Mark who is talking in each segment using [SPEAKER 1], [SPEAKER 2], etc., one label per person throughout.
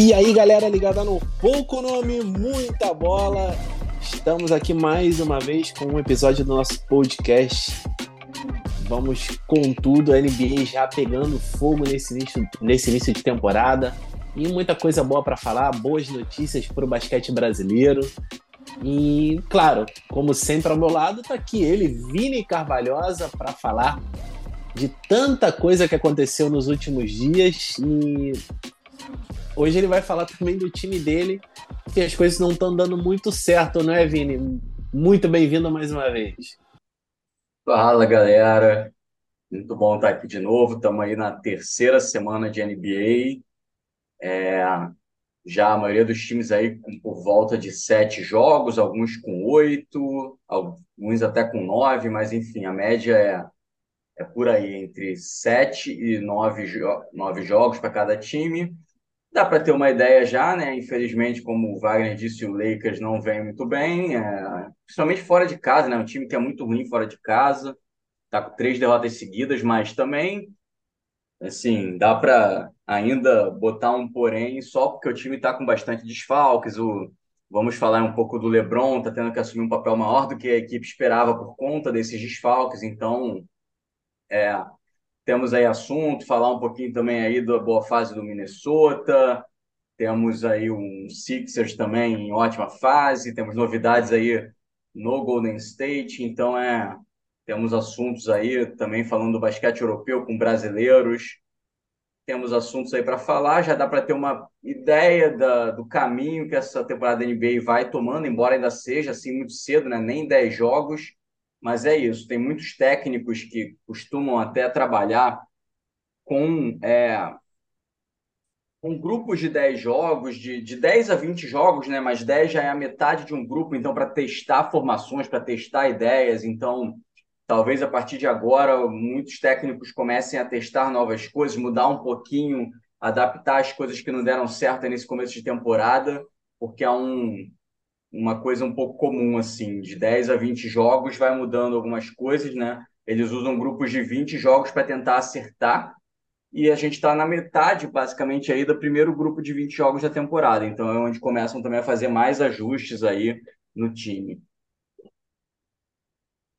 [SPEAKER 1] E aí, galera ligada no Pouco Nome, muita bola. Estamos aqui mais uma vez com um episódio do nosso podcast. Vamos com tudo, a NBA já pegando fogo nesse início, nesse início de temporada. E muita coisa boa para falar, boas notícias para o basquete brasileiro. E, claro, como sempre ao meu lado, está aqui ele, Vini Carvalhosa, para falar de tanta coisa que aconteceu nos últimos dias. E Hoje ele vai falar também do time dele, que as coisas não estão dando muito certo, não é, Vini? Muito bem-vindo mais uma vez.
[SPEAKER 2] Fala, galera. Muito bom estar aqui de novo. Estamos aí na terceira semana de NBA. É, já a maioria dos times aí com por volta de sete jogos, alguns com oito, alguns até com nove, mas enfim, a média é, é por aí, entre sete e nove, jo nove jogos para cada time. Dá para ter uma ideia já, né? Infelizmente, como o Wagner disse, o Lakers não vem muito bem, é... principalmente fora de casa, né? Um time que é muito ruim fora de casa, tá com três derrotas seguidas, mas também, assim, dá para ainda botar um porém só porque o time está com bastante desfalques. O... Vamos falar um pouco do LeBron, tá tendo que assumir um papel maior do que a equipe esperava por conta desses desfalques, então. É, temos aí assunto, falar um pouquinho também aí da boa fase do Minnesota. Temos aí um Sixers também em ótima fase. Temos novidades aí no Golden State. Então, é, temos assuntos aí também falando do basquete europeu com brasileiros. Temos assuntos aí para falar. Já dá para ter uma ideia da, do caminho que essa temporada da NBA vai tomando, embora ainda seja assim muito cedo, né? nem 10 jogos mas é isso. Tem muitos técnicos que costumam até trabalhar com, é, com grupos de 10 jogos, de, de 10 a 20 jogos, né? mas 10 já é a metade de um grupo, então, para testar formações, para testar ideias. Então, talvez a partir de agora, muitos técnicos comecem a testar novas coisas, mudar um pouquinho, adaptar as coisas que não deram certo nesse começo de temporada, porque há um uma coisa um pouco comum, assim, de 10 a 20 jogos, vai mudando algumas coisas, né? Eles usam grupos de 20 jogos para tentar acertar, e a gente está na metade, basicamente, aí do primeiro grupo de 20 jogos da temporada. Então é onde começam também a fazer mais ajustes aí no time.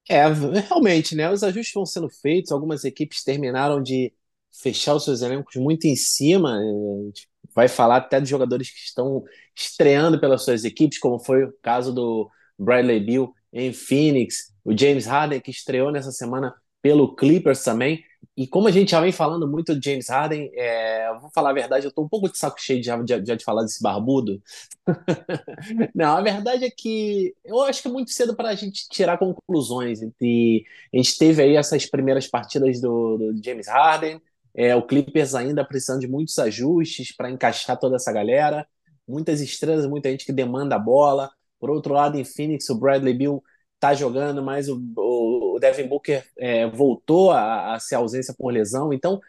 [SPEAKER 1] É, realmente, né? Os ajustes vão sendo feitos, algumas equipes terminaram de fechar os seus elencos muito em cima, é, vai falar até dos jogadores que estão estreando pelas suas equipes, como foi o caso do Bradley Bill em Phoenix, o James Harden que estreou nessa semana pelo Clippers também. E como a gente já vem falando muito do James Harden, é, vou falar a verdade, eu tô um pouco de saco cheio de, de, de falar desse barbudo. Não, a verdade é que eu acho que é muito cedo para a gente tirar conclusões. E a gente teve aí essas primeiras partidas do, do James Harden, é, o Clippers ainda precisando de muitos ajustes para encaixar toda essa galera. Muitas estrelas, muita gente que demanda a bola. Por outro lado, em Phoenix, o Bradley Bill está jogando, mas o, o, o Devin Booker é, voltou a, a ser ausência por lesão. Então,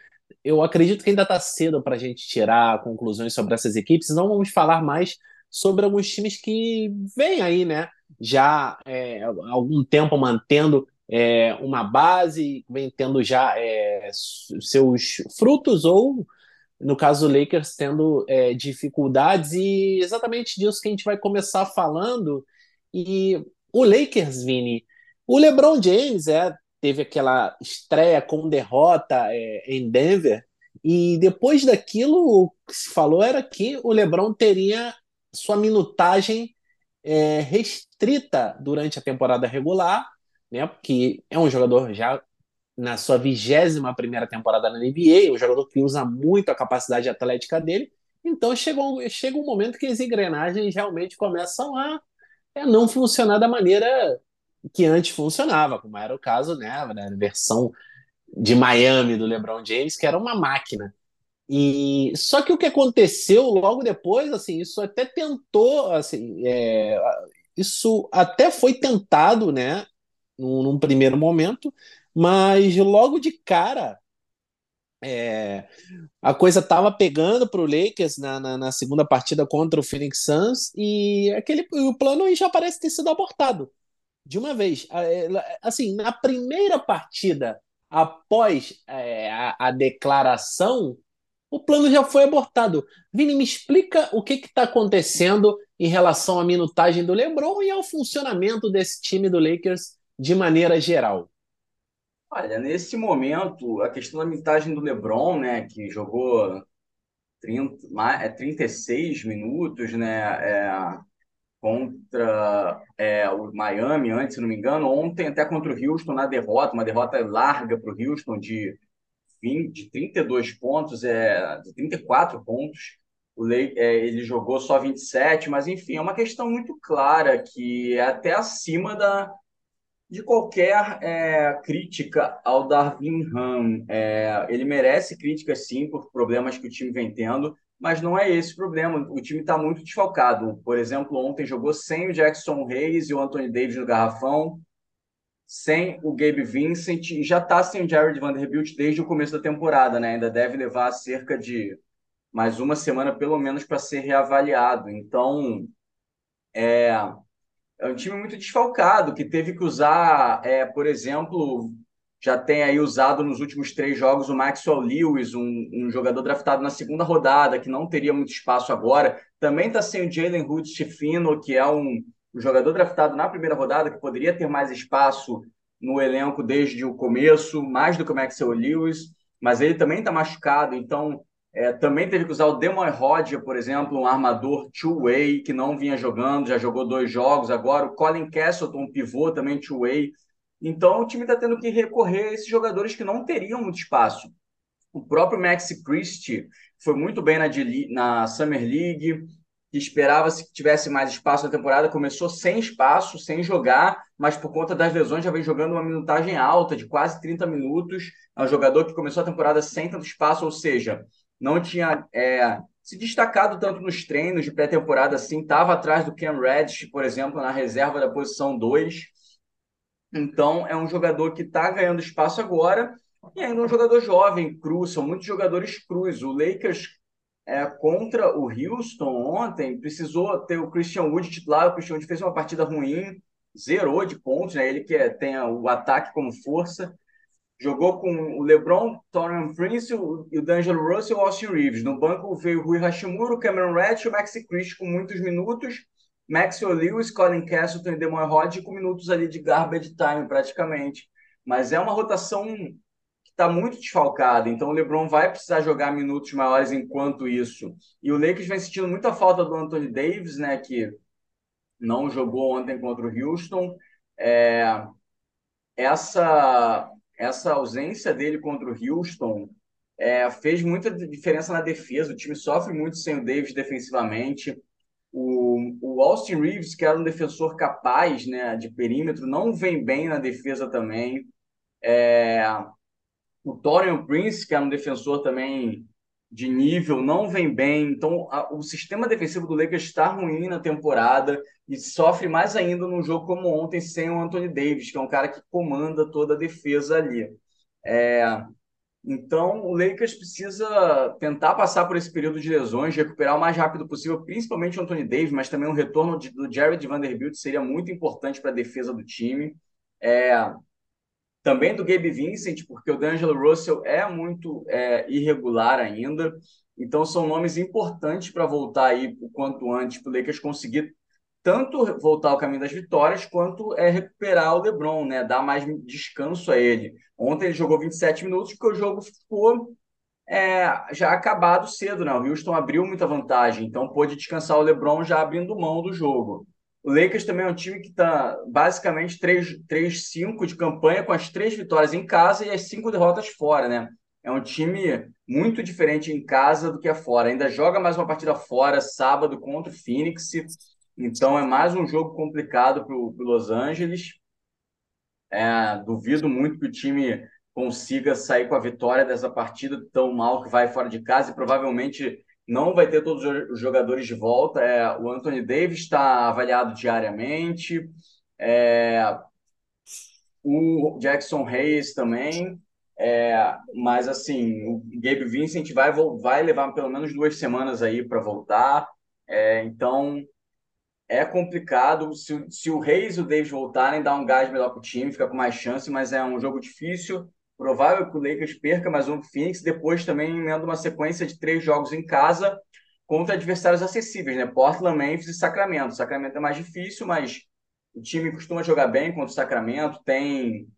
[SPEAKER 1] eu acredito que ainda está cedo para a gente tirar conclusões sobre essas equipes. Não vamos falar mais sobre alguns times que vêm aí, né? Já é, há algum tempo mantendo é, uma base, vem tendo já é, seus frutos, ou, no caso do Lakers, tendo é, dificuldades, e exatamente disso que a gente vai começar falando. E o Lakers, Vini, o LeBron James é, teve aquela estreia com derrota é, em Denver, e depois daquilo, o que se falou era que o LeBron teria sua minutagem é, restrita durante a temporada regular né? Porque é um jogador já na sua vigésima primeira temporada na NBA, um jogador que usa muito a capacidade atlética dele. Então chega um, chega um momento que as engrenagens realmente começam a, a não funcionar da maneira que antes funcionava, como era o caso, né, na versão de Miami do LeBron James, que era uma máquina. E só que o que aconteceu logo depois, assim, isso até tentou, assim, é, isso até foi tentado, né, num, num primeiro momento, mas logo de cara é, a coisa estava pegando para o Lakers na, na, na, segunda partida contra o Phoenix Suns e aquele o plano já parece ter sido abortado de uma vez. É, assim, na primeira partida após é, a, a, declaração o plano já foi abortado. Vini, me explica o que está acontecendo em relação à minutagem do LeBron e ao funcionamento desse time do Lakers de maneira geral.
[SPEAKER 2] Olha, nesse momento, a questão da minutagem do LeBron, né, que jogou 30, é 36 minutos, né, é, contra é, o Miami, antes, se não me engano, ontem até contra o Houston na derrota, uma derrota larga para o Houston de 20, de 32 pontos, é, de 34 pontos. O Lei, é, ele jogou só 27, mas enfim, é uma questão muito clara que é até acima da, de qualquer é, crítica ao Darvin Ham. É, ele merece crítica sim por problemas que o time vem tendo, mas não é esse o problema. O time está muito desfalcado. Por exemplo, ontem jogou sem o Jackson Reis e o Anthony Davis no garrafão sem o Gabe Vincent e já está sem o Jared Vanderbilt desde o começo da temporada, né? Ainda deve levar cerca de mais uma semana, pelo menos, para ser reavaliado. Então, é, é um time muito desfalcado, que teve que usar, é, por exemplo, já tem aí usado nos últimos três jogos o Maxwell Lewis, um, um jogador draftado na segunda rodada, que não teria muito espaço agora. Também está sem o Jalen Hood Stefano, que é um o jogador draftado na primeira rodada, que poderia ter mais espaço no elenco desde o começo, mais do que o Maxwell Lewis, mas ele também está machucado, então é, também teve que usar o Demoy Rodger, por exemplo, um armador two-way que não vinha jogando, já jogou dois jogos agora, o Colin Castleton, um pivô também two-way. Então o time está tendo que recorrer a esses jogadores que não teriam muito espaço. O próprio Maxi Christie foi muito bem na, na Summer League, que esperava-se que tivesse mais espaço na temporada, começou sem espaço, sem jogar, mas por conta das lesões já vem jogando uma minutagem alta, de quase 30 minutos. É um jogador que começou a temporada sem tanto espaço, ou seja, não tinha é, se destacado tanto nos treinos de pré-temporada assim, estava atrás do Cam Reddish, por exemplo, na reserva da posição 2. Então, é um jogador que está ganhando espaço agora e ainda um jogador jovem, cru, são muitos jogadores crus. O Lakers é, contra o Houston ontem, precisou ter o Christian Wood titular. O Christian Wood fez uma partida ruim, zerou de pontos, né? ele que é, tem o ataque como força. Jogou com o LeBron, Torian Prince o, o D'Angelo Russell e o Austin Reeves. No banco veio Rui Hashimura, Cameron e o Maxi Christie com muitos minutos. Maxwell Lewis, Colin Castleton e Demon Rod com minutos ali de garbage time praticamente. Mas é uma rotação está muito desfalcado, então o LeBron vai precisar jogar minutos maiores enquanto isso. E o Lakers vem sentindo muita falta do Anthony Davis, né, que não jogou ontem contra o Houston. É, essa, essa ausência dele contra o Houston é, fez muita diferença na defesa. O time sofre muito sem o Davis defensivamente. O, o Austin Reeves, que era um defensor capaz né, de perímetro, não vem bem na defesa também. É, o Torian Prince, que é um defensor também de nível, não vem bem. Então, a, o sistema defensivo do Lakers está ruim na temporada e sofre mais ainda num jogo como ontem sem o Anthony Davis, que é um cara que comanda toda a defesa ali. É, então, o Lakers precisa tentar passar por esse período de lesões, recuperar o mais rápido possível, principalmente o Anthony Davis, mas também o retorno de, do Jared Vanderbilt seria muito importante para a defesa do time. É, também do Gabe Vincent, porque o D'Angelo Russell é muito é, irregular ainda. Então, são nomes importantes para voltar aí o quanto antes para o Lakers conseguir tanto voltar ao caminho das vitórias, quanto é recuperar o LeBron, né? Dar mais descanso a ele. Ontem ele jogou 27 minutos, porque o jogo ficou é, já acabado cedo, né? O Houston abriu muita vantagem, então pôde descansar o LeBron já abrindo mão do jogo. O Lakers também é um time que está basicamente 3-5 de campanha, com as três vitórias em casa e as cinco derrotas fora, né? É um time muito diferente em casa do que é fora. Ainda joga mais uma partida fora, sábado, contra o Phoenix. Então é mais um jogo complicado para o Los Angeles. É, duvido muito que o time consiga sair com a vitória dessa partida tão mal que vai fora de casa e provavelmente não vai ter todos os jogadores de volta. É, o Anthony Davis está avaliado diariamente, é, o Jackson Hayes também. É, mas assim, o Gabe Vincent vai, vai levar pelo menos duas semanas aí para voltar. É, então é complicado. Se, se o Reis e o Davis voltarem, dá um gás melhor para o time, fica com mais chance, mas é um jogo difícil. provável que o Lakers perca mais um Phoenix, depois também emenda uma sequência de três jogos em casa contra adversários acessíveis, né? Portland, Memphis e Sacramento. Sacramento é mais difícil, mas o time costuma jogar bem contra o Sacramento, tem,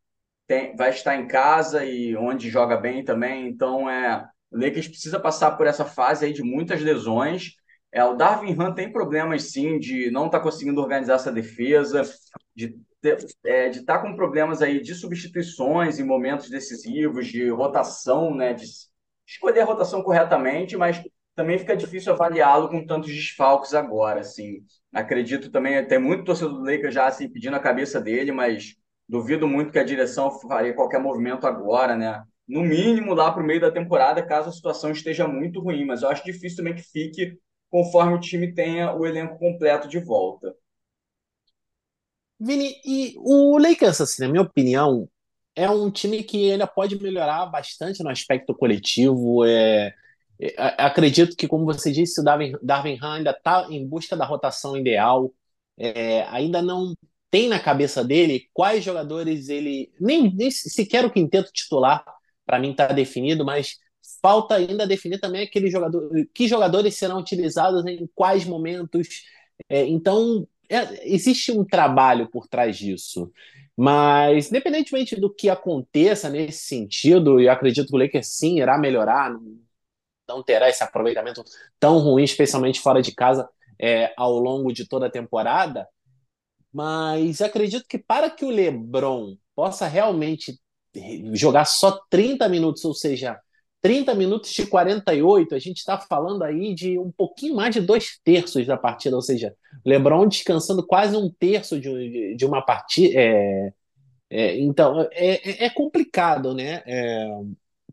[SPEAKER 2] tem vai estar em casa e onde joga bem também, então é o Lakers precisa passar por essa fase aí de muitas lesões. É, o Darvin Ham tem problemas sim de não estar tá conseguindo organizar essa defesa, de é, estar tá com problemas aí de substituições em momentos decisivos, de rotação, né, de escolher a rotação corretamente, mas também fica difícil avaliá-lo com tantos desfalques agora, assim. Acredito também, tem muito torcedor do Lakers já assim, pedindo a cabeça dele, mas duvido muito que a direção faria qualquer movimento agora, né? No mínimo lá para o meio da temporada, caso a situação esteja muito ruim, mas eu acho difícil também que fique conforme o time tenha o elenco completo de volta.
[SPEAKER 1] Vini, e o Lakers, assim, na minha opinião, é um time que ainda pode melhorar bastante no aspecto coletivo. É, é, acredito que, como você disse, o Darwin, Darwin Han ainda está em busca da rotação ideal. É, ainda não tem na cabeça dele quais jogadores ele. Nem, nem sequer o quinteto titular, para mim, está definido, mas falta ainda definir também aquele jogador, que jogadores serão utilizados em quais momentos. É, então, é, existe um trabalho por trás disso. Mas, independentemente do que aconteça nesse sentido, eu acredito que o Lakers sim irá melhorar, não terá esse aproveitamento tão ruim, especialmente fora de casa, é, ao longo de toda a temporada. Mas acredito que para que o LeBron possa realmente jogar só 30 minutos, ou seja, 30 minutos de 48, a gente está falando aí de um pouquinho mais de dois terços da partida, ou seja, LeBron descansando quase um terço de, de uma partida. É, é, então, é, é, é complicado, né? É,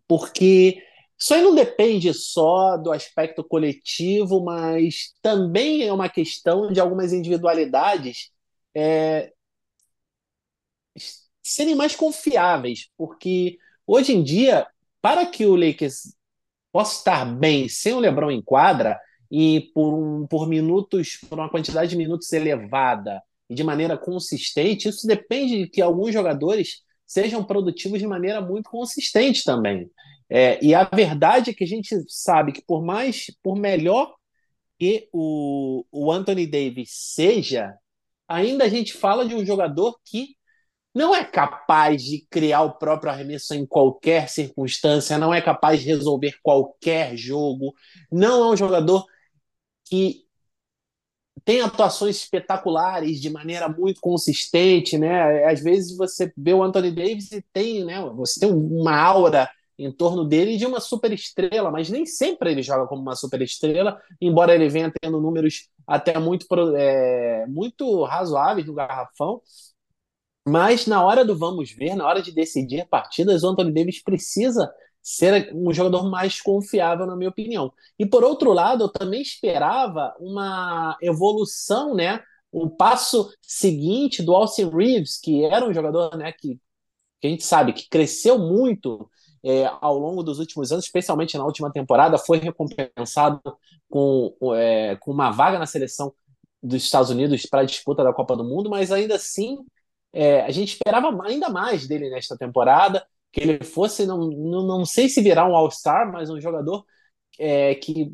[SPEAKER 1] porque isso aí não depende só do aspecto coletivo, mas também é uma questão de algumas individualidades é, serem mais confiáveis, porque hoje em dia para que o Lakers possa estar bem sem o LeBron em quadra e por, um, por minutos, por uma quantidade de minutos elevada e de maneira consistente, isso depende de que alguns jogadores sejam produtivos de maneira muito consistente também. É, e a verdade é que a gente sabe que por mais, por melhor que o, o Anthony Davis seja, ainda a gente fala de um jogador que não é capaz de criar o próprio arremesso em qualquer circunstância, não é capaz de resolver qualquer jogo, não é um jogador que tem atuações espetaculares de maneira muito consistente, né? Às vezes você vê o Anthony Davis e tem, né? Você tem uma aura em torno dele de uma super estrela, mas nem sempre ele joga como uma super estrela, embora ele venha tendo números até muito, é, muito razoáveis no garrafão. Mas na hora do vamos ver, na hora de decidir partidas, o Anthony Davis precisa ser um jogador mais confiável, na minha opinião. E por outro lado, eu também esperava uma evolução, né? Um passo seguinte do Austin Reeves, que era um jogador, né, que, que a gente sabe que cresceu muito é, ao longo dos últimos anos, especialmente na última temporada, foi recompensado com, é, com uma vaga na seleção dos Estados Unidos para a disputa da Copa do Mundo, mas ainda assim é, a gente esperava ainda mais dele nesta temporada, que ele fosse, não, não, não sei se virar um All-Star, mas um jogador é, que,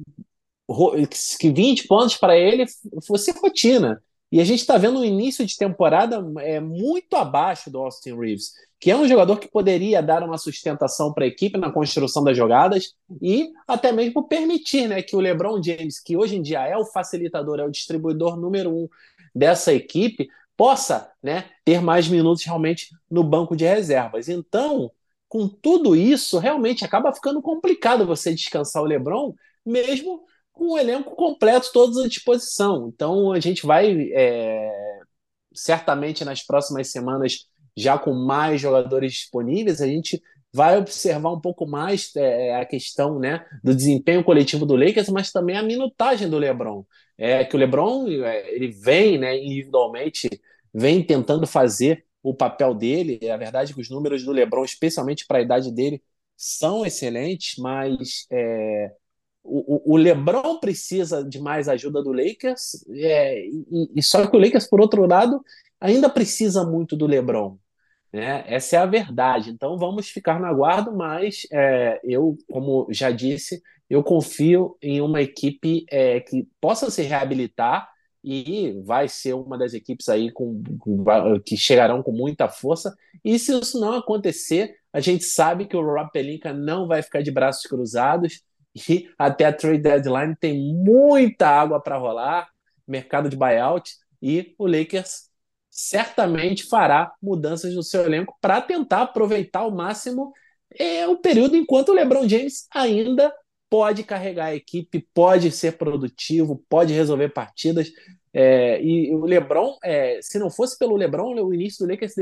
[SPEAKER 1] que 20 pontos para ele fosse rotina. E a gente está vendo um início de temporada é, muito abaixo do Austin Reeves, que é um jogador que poderia dar uma sustentação para a equipe na construção das jogadas e até mesmo permitir né, que o LeBron James, que hoje em dia é o facilitador, é o distribuidor número um dessa equipe, possa né, ter mais minutos realmente no banco de reservas. Então, com tudo isso, realmente acaba ficando complicado você descansar o LeBron, mesmo com o elenco completo, todos à disposição. Então, a gente vai é, certamente nas próximas semanas, já com mais jogadores disponíveis, a gente vai observar um pouco mais é, a questão né, do desempenho coletivo do Lakers, mas também a minutagem do LeBron. É que o LeBron é, ele vem né, individualmente, vem tentando fazer o papel dele. É a verdade é que os números do LeBron, especialmente para a idade dele, são excelentes, mas é, o, o, LeBron precisa de mais ajuda do Lakers, é, e, e, só que o Lakers, por outro lado, ainda precisa muito do LeBron. Né? Essa é a verdade. Então vamos ficar no aguardo, mas é, eu, como já disse, eu confio em uma equipe é, que possa se reabilitar e vai ser uma das equipes aí com, com, que chegarão com muita força. E se isso não acontecer, a gente sabe que o Rob Pelinka não vai ficar de braços cruzados e até a trade deadline tem muita água para rolar, mercado de buyout e o Lakers certamente fará mudanças no seu elenco para tentar aproveitar ao máximo é, o período enquanto o LeBron James ainda pode carregar a equipe, pode ser produtivo, pode resolver partidas. É, e o LeBron, é, se não fosse pelo LeBron, o início do Lakers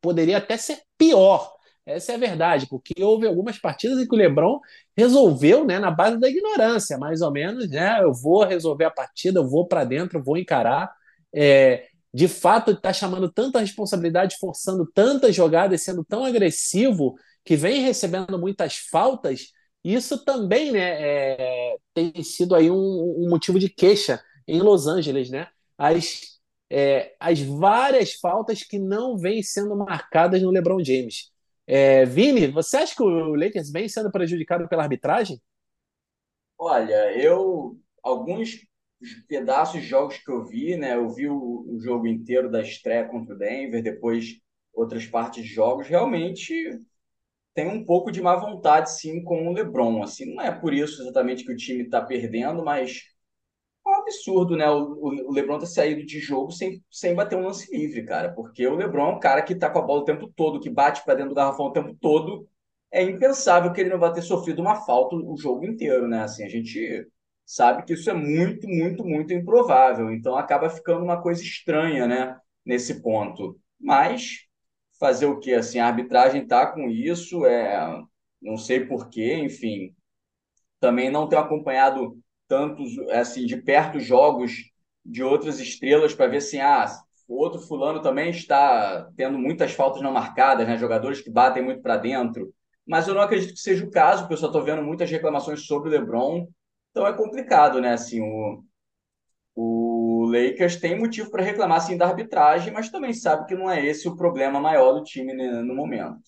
[SPEAKER 1] poderia até ser pior. Essa é a verdade, porque houve algumas partidas em que o LeBron resolveu, né, na base da ignorância, mais ou menos, né? Eu vou resolver a partida, eu vou para dentro, vou encarar. É, de fato, está chamando tanta responsabilidade, forçando tantas jogadas, sendo tão agressivo, que vem recebendo muitas faltas isso também né, é, tem sido aí um, um, motivo de queixa em Los Angeles, né? As, é, as várias faltas que não vêm sendo marcadas no LeBron James. É, Vini, você acha que o Lakers vem sendo prejudicado pela arbitragem?
[SPEAKER 2] Olha, eu alguns pedaços de jogos que eu vi, né? Eu vi o, o jogo inteiro da estreia contra o Denver, depois outras partes de jogos. Realmente tem um pouco de má vontade, sim, com o LeBron. Assim, não é por isso exatamente que o time está perdendo, mas é um absurdo, né? O, o LeBron ter saído de jogo sem, sem bater um lance livre, cara. Porque o LeBron é um cara que tá com a bola o tempo todo, que bate para dentro do garrafão o tempo todo. É impensável que ele não vá ter sofrido uma falta o jogo inteiro, né? Assim, a gente sabe que isso é muito, muito, muito improvável. Então acaba ficando uma coisa estranha, né? Nesse ponto. Mas fazer o quê? Assim, a arbitragem está com isso, é, não sei porquê, enfim. Também não tenho acompanhado tantos, assim, de perto jogos de outras estrelas para ver assim, ah, o outro fulano também está tendo muitas faltas não marcadas, né? Jogadores que batem muito para dentro. Mas eu não acredito que seja o caso, porque eu só estou vendo muitas reclamações sobre o LeBron. Então é complicado, né? Assim, o, o Lakers tem motivo para reclamar assim da arbitragem, mas também sabe que não é esse o problema maior do time no momento.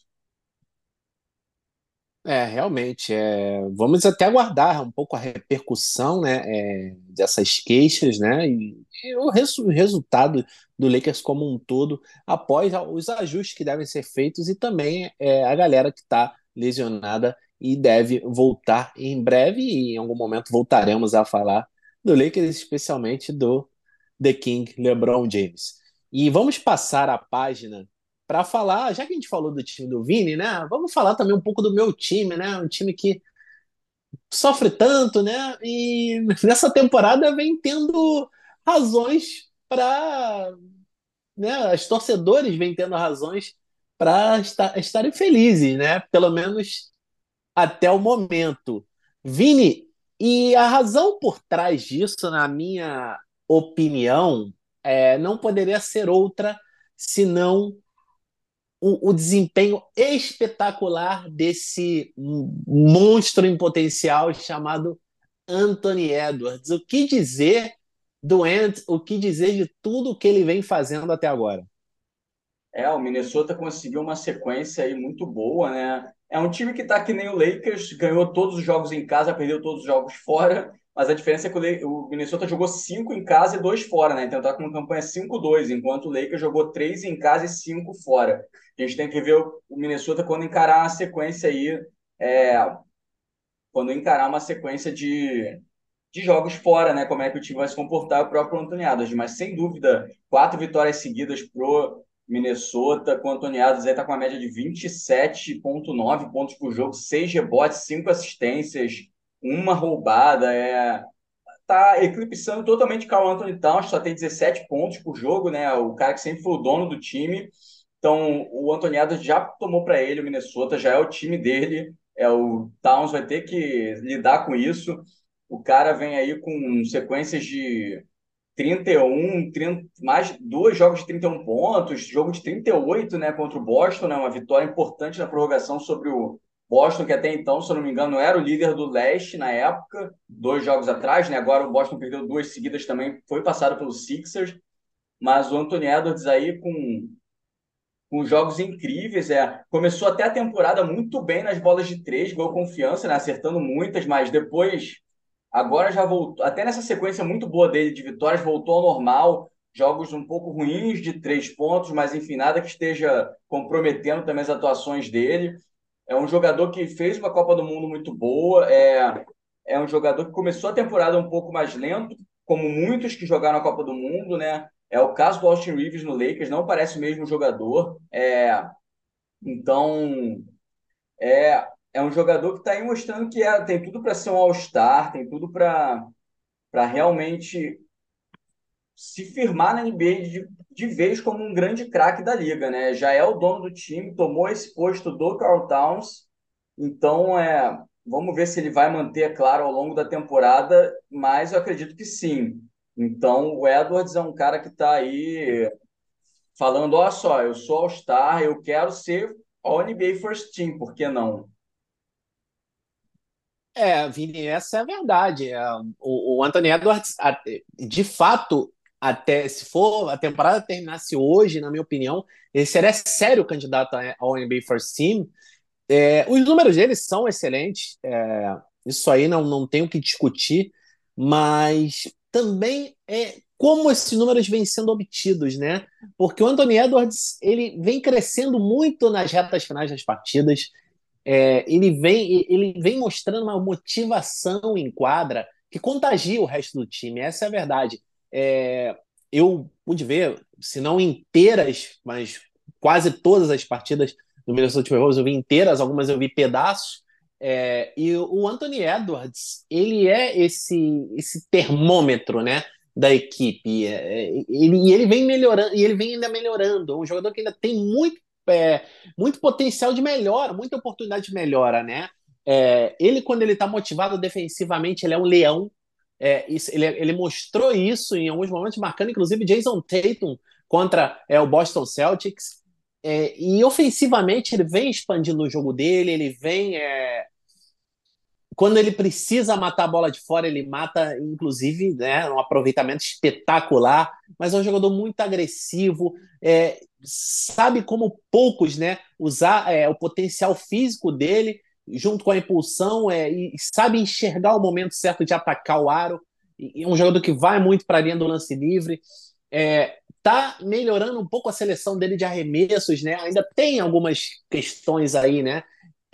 [SPEAKER 1] É, realmente, é, vamos até aguardar um pouco a repercussão né, é, dessas queixas né, e, e o resu resultado do Lakers como um todo após os ajustes que devem ser feitos e também é, a galera que está lesionada e deve voltar em breve e em algum momento voltaremos a falar do Lakers, especialmente do The King, LeBron James. E vamos passar a página para falar, já que a gente falou do time do Vini, né? Vamos falar também um pouco do meu time, né? Um time que sofre tanto, né? E nessa temporada vem tendo razões para, né? Os torcedores vêm tendo razões para estar, estarem felizes, né? Pelo menos até o momento. Vini, e a razão por trás disso, na minha opinião, é, não poderia ser outra senão o, o desempenho espetacular desse monstro em potencial chamado Anthony Edwards. O que dizer do Ant, o que dizer de tudo que ele vem fazendo até agora?
[SPEAKER 2] É, o Minnesota conseguiu uma sequência aí muito boa, né? É um time que está que nem o Lakers, ganhou todos os jogos em casa, perdeu todos os jogos fora, mas a diferença é que o Minnesota jogou cinco em casa e dois fora, né? Então está com uma campanha 5-2, enquanto o Lakers jogou três em casa e cinco fora. A gente tem que ver o Minnesota quando encarar uma sequência aí, é, quando encarar uma sequência de, de jogos fora, né? Como é que o time vai se comportar, o próprio Antônio Adams. Mas sem dúvida, quatro vitórias seguidas pro Minnesota, com o aí está com uma média de 27,9 pontos por jogo, 6 rebotes, 5 assistências, uma roubada. É... Tá eclipsando totalmente Carl Anthony Towns, só tem 17 pontos por jogo, né? O cara que sempre foi o dono do time. Então, o Antônio Adams já tomou para ele o Minnesota, já é o time dele. É o Towns vai ter que lidar com isso. O cara vem aí com sequências de 31, 30, mais dois jogos de 31 pontos, jogo de 38 né, contra o Boston, né, uma vitória importante na prorrogação sobre o Boston, que até então, se eu não me engano, era o líder do leste na época, dois jogos atrás, né? Agora o Boston perdeu duas seguidas também, foi passado pelos Sixers, mas o Anthony Edwards aí com, com jogos incríveis. É, começou até a temporada muito bem nas bolas de três, ganhou confiança, né, acertando muitas, mas depois, agora já voltou, até nessa sequência muito boa dele de vitórias, voltou ao normal. Jogos um pouco ruins de três pontos, mas enfim, nada que esteja comprometendo também as atuações dele. É um jogador que fez uma Copa do Mundo muito boa. É, é um jogador que começou a temporada um pouco mais lento, como muitos que jogaram a Copa do Mundo, né? É o caso do Austin Reeves no Lakers, não parece o mesmo jogador. É, então, é, é um jogador que está aí mostrando que é, tem tudo para ser um All-Star, tem tudo para realmente se firmar na NBA de, de vez como um grande craque da liga, né? Já é o dono do time, tomou esse posto do Carl Towns, então é, vamos ver se ele vai manter, é claro, ao longo da temporada, mas eu acredito que sim. Então o Edwards é um cara que está aí falando, olha só, eu sou All-Star, eu quero ser All NBA First Team, por que não?
[SPEAKER 1] É, Vini, essa é a verdade. É, o, o Anthony Edwards, de fato, até se for a temporada terminasse hoje, na minha opinião, ele seria sério candidato ao NBA First Team. É, os números dele são excelentes, é, isso aí não, não tem o que discutir, mas também é como esses números vêm sendo obtidos, né? Porque o Anthony Edwards ele vem crescendo muito nas retas finais das partidas, é, ele, vem, ele vem mostrando uma motivação em quadra que contagia o resto do time, essa é a verdade é, eu pude ver, se não inteiras, mas quase todas as partidas do Minnesota Timberwolves eu vi inteiras, algumas eu vi pedaços. É, e o Anthony Edwards, ele é esse esse termômetro, né, da equipe. É, ele, e ele vem melhorando, e ele vem ainda melhorando. É um jogador que ainda tem muito é, muito potencial de melhora, muita oportunidade de melhora, né? É, ele, quando ele está motivado defensivamente, ele é um leão. É, isso, ele, ele mostrou isso em alguns momentos, marcando inclusive Jason Tatum contra é, o Boston Celtics. É, e ofensivamente ele vem expandindo o jogo dele, ele vem. É... Quando ele precisa matar a bola de fora, ele mata, inclusive, né, um aproveitamento espetacular, mas é um jogador muito agressivo, é, sabe como poucos né, usar é, o potencial físico dele junto com a impulsão, é, e sabe enxergar o momento certo de atacar o aro. E, e um jogador que vai muito para a linha do lance livre. É, tá melhorando um pouco a seleção dele de arremessos, né? Ainda tem algumas questões aí, né?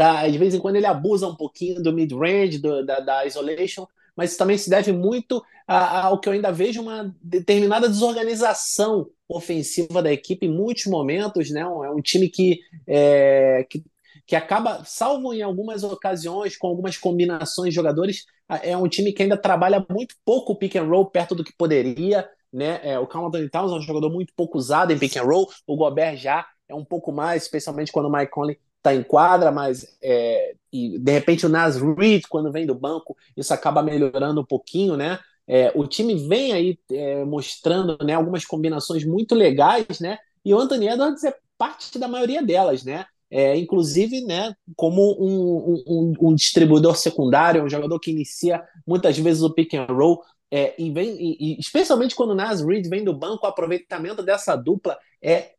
[SPEAKER 1] Tá, de vez em quando ele abusa um pouquinho do mid-range, da, da isolation, mas também se deve muito ao que eu ainda vejo uma determinada desorganização ofensiva da equipe em muitos momentos, né? É um time que, é, que que acaba, salvo em algumas ocasiões, com algumas combinações de jogadores, é um time que ainda trabalha muito pouco o pick and roll perto do que poderia. Né? É, o Carl Anthony Towns é um jogador muito pouco usado em pick and roll, o Gobert já é um pouco mais, especialmente quando o Mike Conley está em quadra, mas é, e de repente o Nas Reed, quando vem do banco, isso acaba melhorando um pouquinho, né? É, o time vem aí é, mostrando né, algumas combinações muito legais, né? E o Anthony Edwards é parte da maioria delas, né? é, inclusive né, como um, um, um, distribuidor secundário, um jogador que inicia muitas vezes o pick and roll, é, e vem, e, especialmente quando o Nas Reed vem do banco, o aproveitamento dessa dupla é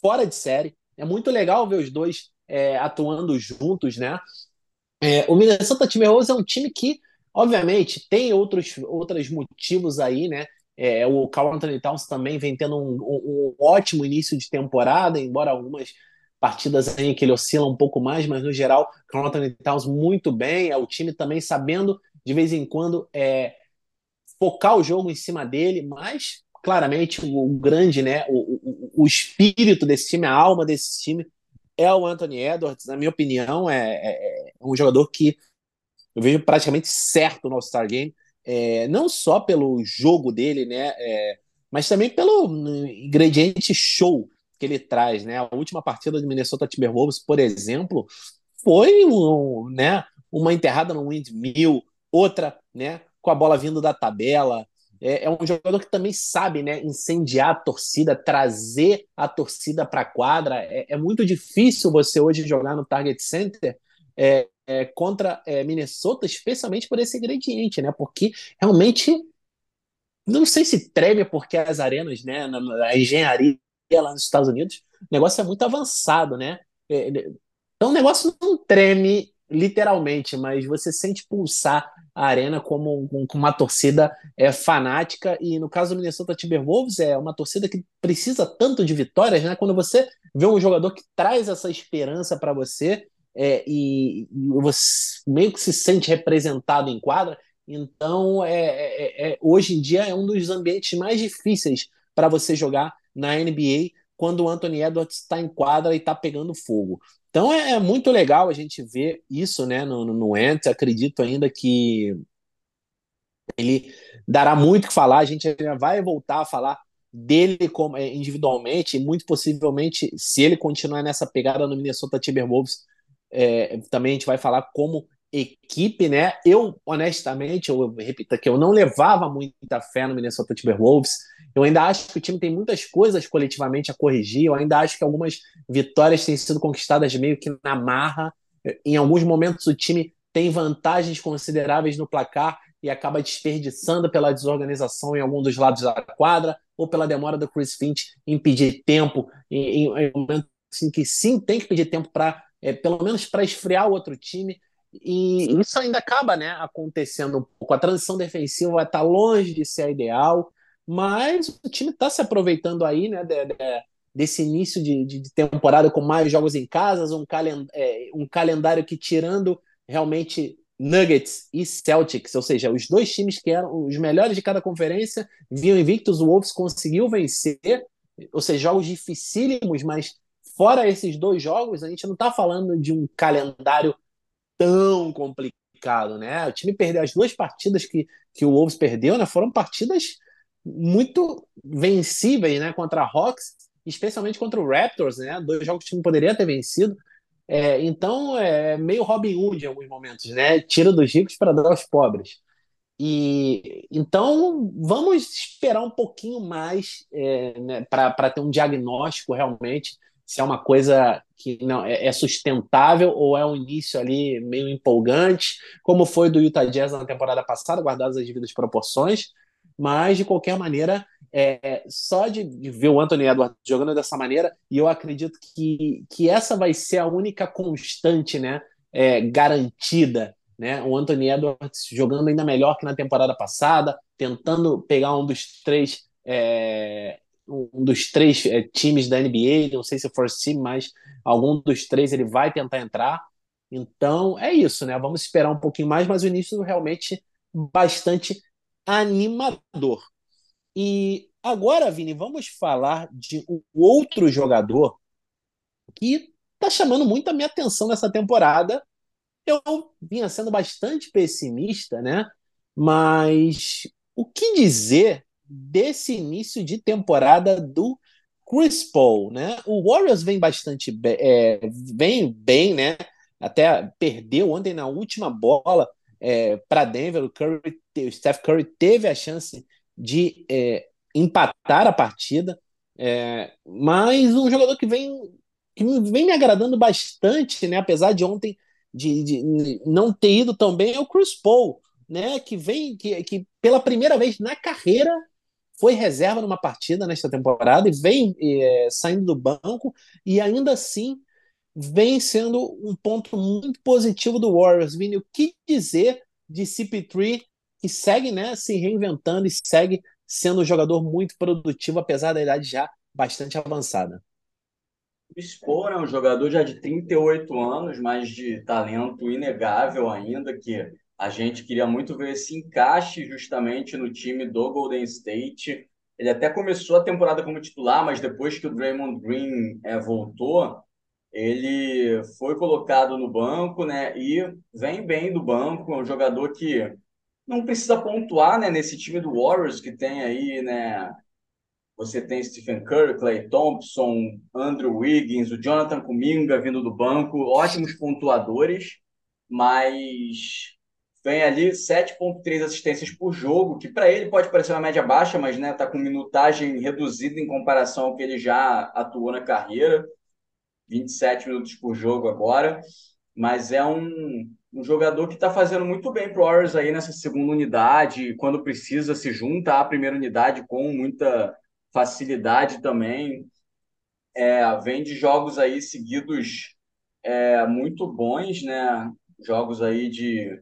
[SPEAKER 1] fora de série. É muito legal ver os dois é, atuando juntos, né? É, o Minnesota Timberwolves é um time que, obviamente, tem outros, outros motivos aí, né? É, o Carl Anthony Towns também vem tendo um, um, um ótimo início de temporada, embora algumas partidas em que ele oscila um pouco mais, mas no geral, Carl Anthony Towns muito bem, é o time também sabendo de vez em quando é, focar o jogo em cima dele, mas claramente o, o grande, né, o, o, o, espírito desse time, a alma desse time é o Anthony Edwards, na minha opinião, é, é, é um jogador que eu vejo praticamente certo no All-Star Game, é, não só pelo jogo dele, né, é, mas também pelo ingrediente show que ele traz, né? A última partida do Minnesota Timberwolves, por exemplo, foi um, né, uma enterrada no windmill, outra, né, com a bola vindo da tabela. É, é um jogador que também sabe, né, incendiar a torcida, trazer a torcida para a quadra. É, é, muito difícil você hoje jogar no Target Center é, é, contra é, Minnesota, especialmente por esse ingrediente, né? Porque realmente não sei se treme porque as arenas, né, a engenharia lá nos Estados Unidos, negócio é muito avançado, né? É, então o negócio não treme literalmente, mas você sente pulsar a arena como, com uma torcida é, fanática e no caso do Minnesota Timberwolves é uma torcida que precisa tanto de vitórias, né? Quando você vê um jogador que traz essa esperança para você é, e, e, você meio que se sente representado em quadra, então é, é, é hoje em dia é um dos ambientes mais difíceis para você jogar na NBA quando o Anthony Edwards está em quadra e está pegando fogo. Então é, é, muito legal a gente ver isso né, no, no, no Ant. Acredito ainda que ele dará muito o que falar. A gente vai voltar a falar dele como, é, individualmente, e muito possivelmente, se ele continuar nessa pegada no Minnesota Timberwolves, é, também a gente vai falar como equipe, né? Eu, honestamente, eu repito que eu não levava muita fé no Minnesota Timberwolves. Eu ainda acho que o time tem muitas coisas coletivamente a corrigir. Eu ainda acho que algumas vitórias têm sido conquistadas meio que na marra. Em alguns momentos o time tem vantagens consideráveis no placar e acaba desperdiçando pela desorganização em algum dos lados da quadra ou pela demora do Chris Finch em pedir tempo em, em, em momentos em que sim tem que pedir tempo para é, pelo menos para esfriar o outro time e isso ainda acaba né, acontecendo um pouco. A transição defensiva estar longe de ser a ideal mas o time está se aproveitando aí, né, de, de, desse início de, de, temporada com mais jogos em casa, um, calen é, um calendário que tirando realmente Nuggets e Celtics, ou seja, os dois times que eram os melhores de cada conferência, vinham invictos, o Wolves conseguiu vencer, ou seja, jogos dificílimos, mas fora esses dois jogos, a gente não está falando de um calendário tão complicado, né? O time perdeu as duas partidas que, que o Wolves perdeu, né? Foram partidas muito vencíveis né, contra a Hawks, especialmente contra o Raptors, né, dois jogos que o time poderia ter vencido. É, então é meio Robin Hood em alguns momentos, né? Tira dos ricos para dar aos pobres. E então vamos esperar um pouquinho mais é, né, para ter um diagnóstico realmente se é uma coisa que não é, é sustentável ou é um início ali meio empolgante, como foi do Utah Jazz na temporada passada, guardadas as devidas proporções mas de qualquer maneira, é, só de, de, ver o Anthony Edwards jogando dessa maneira, e eu acredito que, que essa vai ser a única constante né, é, garantida. Né? O Anthony Edwards jogando ainda melhor que na temporada passada, tentando pegar um dos três. É, um dos três é, times da NBA, não sei se for sim, mas algum dos três ele vai tentar entrar. Então é isso, né? Vamos esperar um pouquinho mais, mas o início realmente bastante animador. E agora, Vini, vamos falar de um outro jogador que está chamando muito a minha atenção nessa temporada. Eu vinha sendo bastante pessimista, né? Mas o que dizer desse início de temporada do Chris Paul, né? O Warriors vem bastante bem, é, vem bem, né? Até perdeu ontem na última bola é, para Denver, o, Curry, o Steph Curry teve a chance de é, empatar a partida, é, mas um jogador que vem, que vem me agradando bastante, né, apesar de ontem de, de não ter ido tão bem, é o Chris Paul, né, que vem, que, que pela primeira vez na carreira foi reserva numa partida nesta temporada e vem é, saindo do banco e ainda assim vem sendo um ponto muito positivo do Warriors. Vini, o que dizer de CP3 que segue né, se reinventando e segue sendo um jogador muito produtivo, apesar da idade já bastante avançada?
[SPEAKER 2] O Spor é um jogador já de 38 anos, mas de talento inegável ainda, que a gente queria muito ver esse encaixe justamente no time do Golden State. Ele até começou a temporada como titular, mas depois que o Draymond Green é, voltou, ele foi colocado no banco, né? E vem bem do banco, é um jogador que não precisa pontuar, né? Nesse time do Warriors que tem aí, né? Você tem Stephen Curry, Clay Thompson, Andrew Wiggins, o Jonathan Kuminga vindo do banco, ótimos pontuadores, mas vem ali 7.3 assistências por jogo, que para ele pode parecer uma média baixa, mas né, tá com minutagem reduzida em comparação ao que ele já atuou na carreira. 27 minutos por jogo agora, mas é um, um jogador que está fazendo muito bem para o Warriors aí nessa segunda unidade, quando precisa se junta à primeira unidade com muita facilidade também. é, vem de jogos aí seguidos é, muito bons, né? Jogos aí de,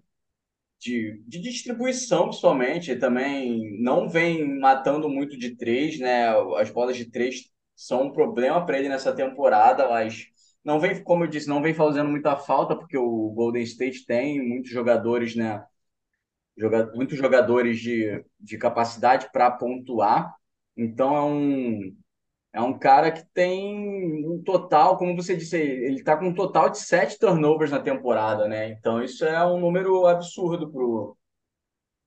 [SPEAKER 2] de, de distribuição, principalmente. também não vem matando muito de três, né? As bolas de três são um problema para ele nessa temporada, mas não vem, como eu disse, não vem fazendo muita falta, porque o Golden State tem muitos jogadores, né? Joga, muitos jogadores de, de capacidade para pontuar. Então é um, é um cara que tem um total, como você disse, ele está com um total de sete turnovers na temporada, né? Então isso é um número absurdo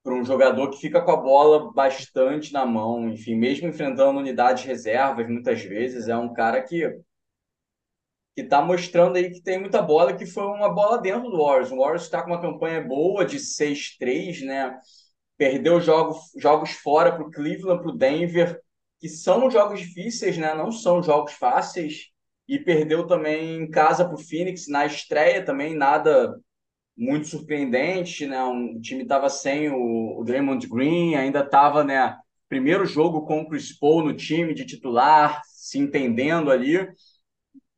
[SPEAKER 2] para um jogador que fica com a bola bastante na mão, enfim, mesmo enfrentando unidades reservas muitas vezes, é um cara que que está mostrando aí que tem muita bola, que foi uma bola dentro do Warriors. O Warriors está com uma campanha boa de 6-3, né? Perdeu jogos, jogos fora para o Cleveland, para o Denver, que são jogos difíceis, né? Não são jogos fáceis. E perdeu também em casa para o Phoenix na estreia também, nada muito surpreendente, né? Um, o time estava sem o, o Draymond Green, ainda estava, né? Primeiro jogo com o Chris Paul no time de titular, se entendendo ali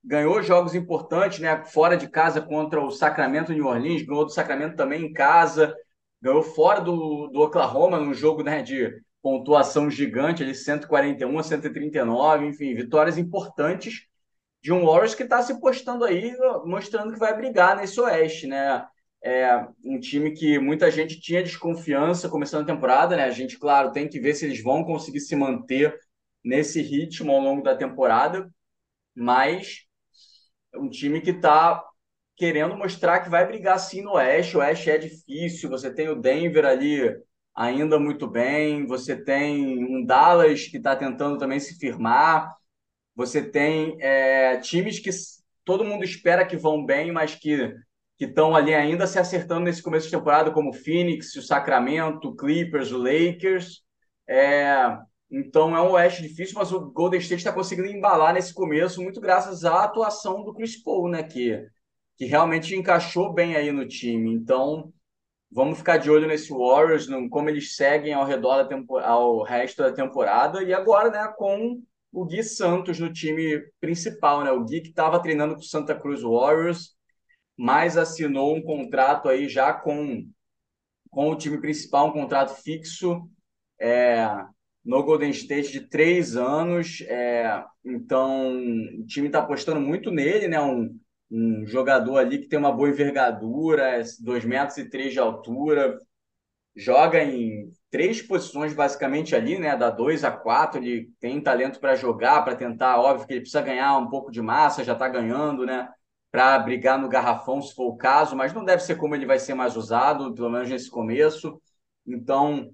[SPEAKER 2] ganhou jogos importantes, né? Fora de casa contra o Sacramento New Orleans, ganhou do Sacramento também em casa, ganhou fora do, do Oklahoma num jogo né, de pontuação gigante, ali 141 a 139, enfim, vitórias importantes de um Warriors que está se postando aí, mostrando que vai brigar nesse Oeste, né? É um time que muita gente tinha desconfiança começando a temporada, né? A gente, claro, tem que ver se eles vão conseguir se manter nesse ritmo ao longo da temporada, mas um time que está querendo mostrar que vai brigar sim no Oeste. O Oeste é difícil, você tem o Denver ali ainda muito bem, você tem um Dallas que está tentando também se firmar, você tem é, times que todo mundo espera que vão bem, mas que que estão ali ainda se acertando nesse começo de temporada, como o Phoenix, o Sacramento, o Clippers, o Lakers. É, então é um Oeste difícil, mas o Golden State está conseguindo embalar nesse começo, muito graças à atuação do Chris Paul, né? Que, que realmente encaixou bem aí no time. Então vamos ficar de olho nesse Warriors, no, como eles seguem ao redor da ao resto da temporada. E agora, né, com o Gui Santos no time principal, né? O Gui que estava treinando com o Santa Cruz Warriors, mas assinou um contrato aí já com, com o time principal, um contrato fixo. É, no Golden State de três anos. É, então, o time está apostando muito nele, né? Um, um jogador ali que tem uma boa envergadura, 2 metros e três de altura, joga em três posições basicamente ali, né? Da 2 a 4, ele tem talento para jogar, para tentar, óbvio que ele precisa ganhar um pouco de massa, já está ganhando, né? Para brigar no garrafão, se for o caso, mas não deve ser como ele vai ser mais usado, pelo menos nesse começo. Então,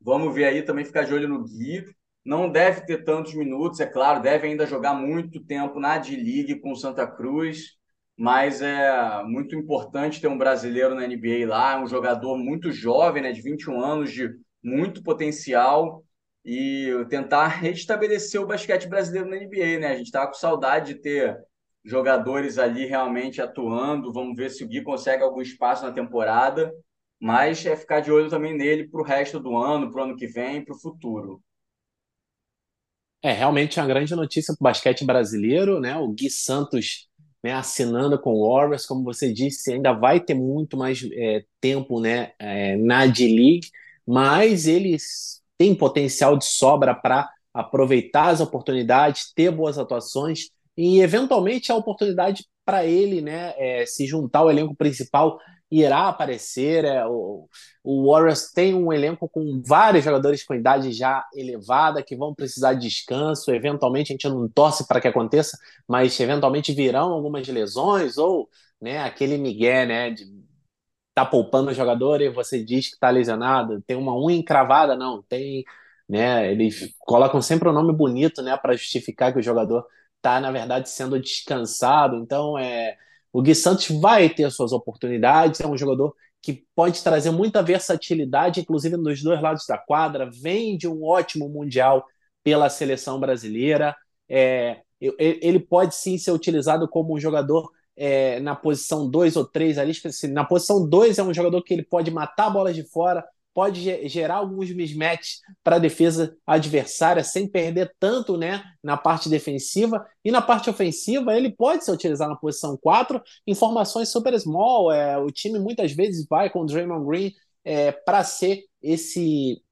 [SPEAKER 2] Vamos ver aí também ficar de olho no Gui. Não deve ter tantos minutos, é claro, deve ainda jogar muito tempo na D-League com Santa Cruz, mas é muito importante ter um brasileiro na NBA lá, um jogador muito jovem, né, de 21 anos, de muito potencial e tentar restabelecer o basquete brasileiro na NBA, né? A gente estava com saudade de ter jogadores ali realmente atuando. Vamos ver se o Gui consegue algum espaço na temporada mas é ficar de olho também nele para o resto do ano, para o ano que vem, para o futuro.
[SPEAKER 1] É realmente uma grande notícia para o basquete brasileiro, né? O Gui Santos né, assinando com o Warriors, como você disse, ainda vai ter muito mais é, tempo né, é, na D-League, mas eles têm potencial de sobra para aproveitar as oportunidades, ter boas atuações e, eventualmente, a oportunidade para ele né, é, se juntar ao elenco principal irá aparecer. É, o, o Warriors tem um elenco com vários jogadores com idade já elevada que vão precisar de descanso. Eventualmente, a gente não torce para que aconteça, mas eventualmente virão algumas lesões ou né, aquele migué né, de tá poupando o jogador e você diz que está lesionado, tem uma unha encravada, não, tem, né, eles colocam sempre um nome bonito, né, para justificar que o jogador está na verdade sendo descansado. Então, é, o Gui Santos vai ter suas oportunidades, é um jogador que pode trazer muita versatilidade, inclusive nos dois lados da quadra, vem de um ótimo Mundial pela seleção brasileira. É, ele pode sim ser utilizado como um jogador é, na posição 2 ou 3 ali. Na posição 2 é um jogador que ele pode matar bolas de fora, pode gerar alguns mismatches para a defesa adversária sem perder tanto né, na parte defensiva. E na parte ofensiva, ele pode ser utilizado na posição 4 em formações super small. É, o time muitas vezes vai com o Draymond Green é, para ser esse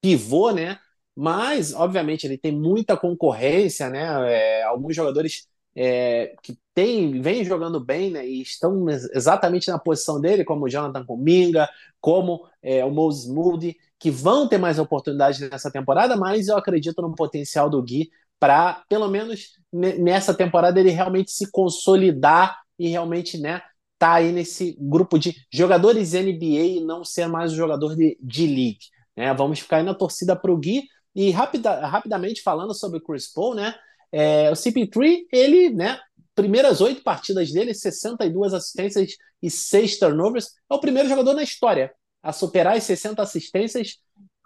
[SPEAKER 1] pivô, né? Mas, obviamente, ele tem muita concorrência, né? É, alguns jogadores é, que tem, vem jogando bem né, e estão exatamente na posição dele, como o Jonathan Cominga, como é, o Moses Moody, que vão ter mais oportunidades nessa temporada, mas eu acredito no potencial do Gui para, pelo menos nessa temporada, ele realmente se consolidar e realmente né, tá aí nesse grupo de jogadores NBA e não ser mais um jogador de, de league. Né? Vamos ficar aí na torcida para o Gui. E rapida, rapidamente falando sobre o Chris Paul, né? É, o CP3, ele, né, primeiras oito partidas dele, 62 assistências e seis turnovers, é o primeiro jogador na história a superar as 60 assistências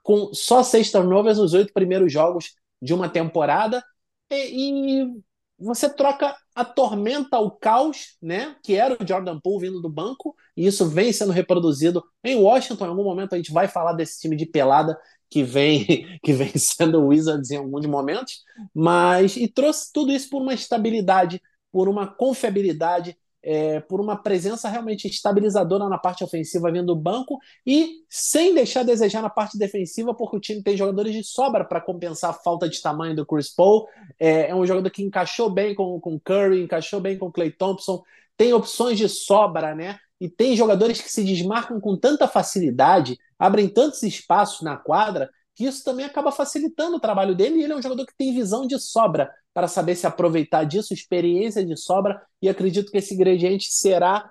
[SPEAKER 1] com só seis turnovers nos oito primeiros jogos de uma temporada. E, e, você troca a tormenta ao caos, né? Que era o Jordan Poole vindo do banco, e isso vem sendo reproduzido em Washington. Em algum momento a gente vai falar desse time de pelada que vem que vem sendo Wizards em alguns momentos, mas e trouxe tudo isso por uma estabilidade, por uma confiabilidade, é, por uma presença realmente estabilizadora na parte ofensiva vindo do banco e sem deixar a desejar na parte defensiva, porque o time tem jogadores de sobra para compensar a falta de tamanho do Chris Paul. É, é, um jogador que encaixou bem com o Curry, encaixou bem com Clay Thompson, tem opções de sobra, né? E tem jogadores que se desmarcam com tanta facilidade abrem tantos espaços na quadra que isso também acaba facilitando o trabalho dele. E ele é um jogador que tem visão de sobra para saber se aproveitar disso, experiência de sobra. E acredito que esse ingrediente será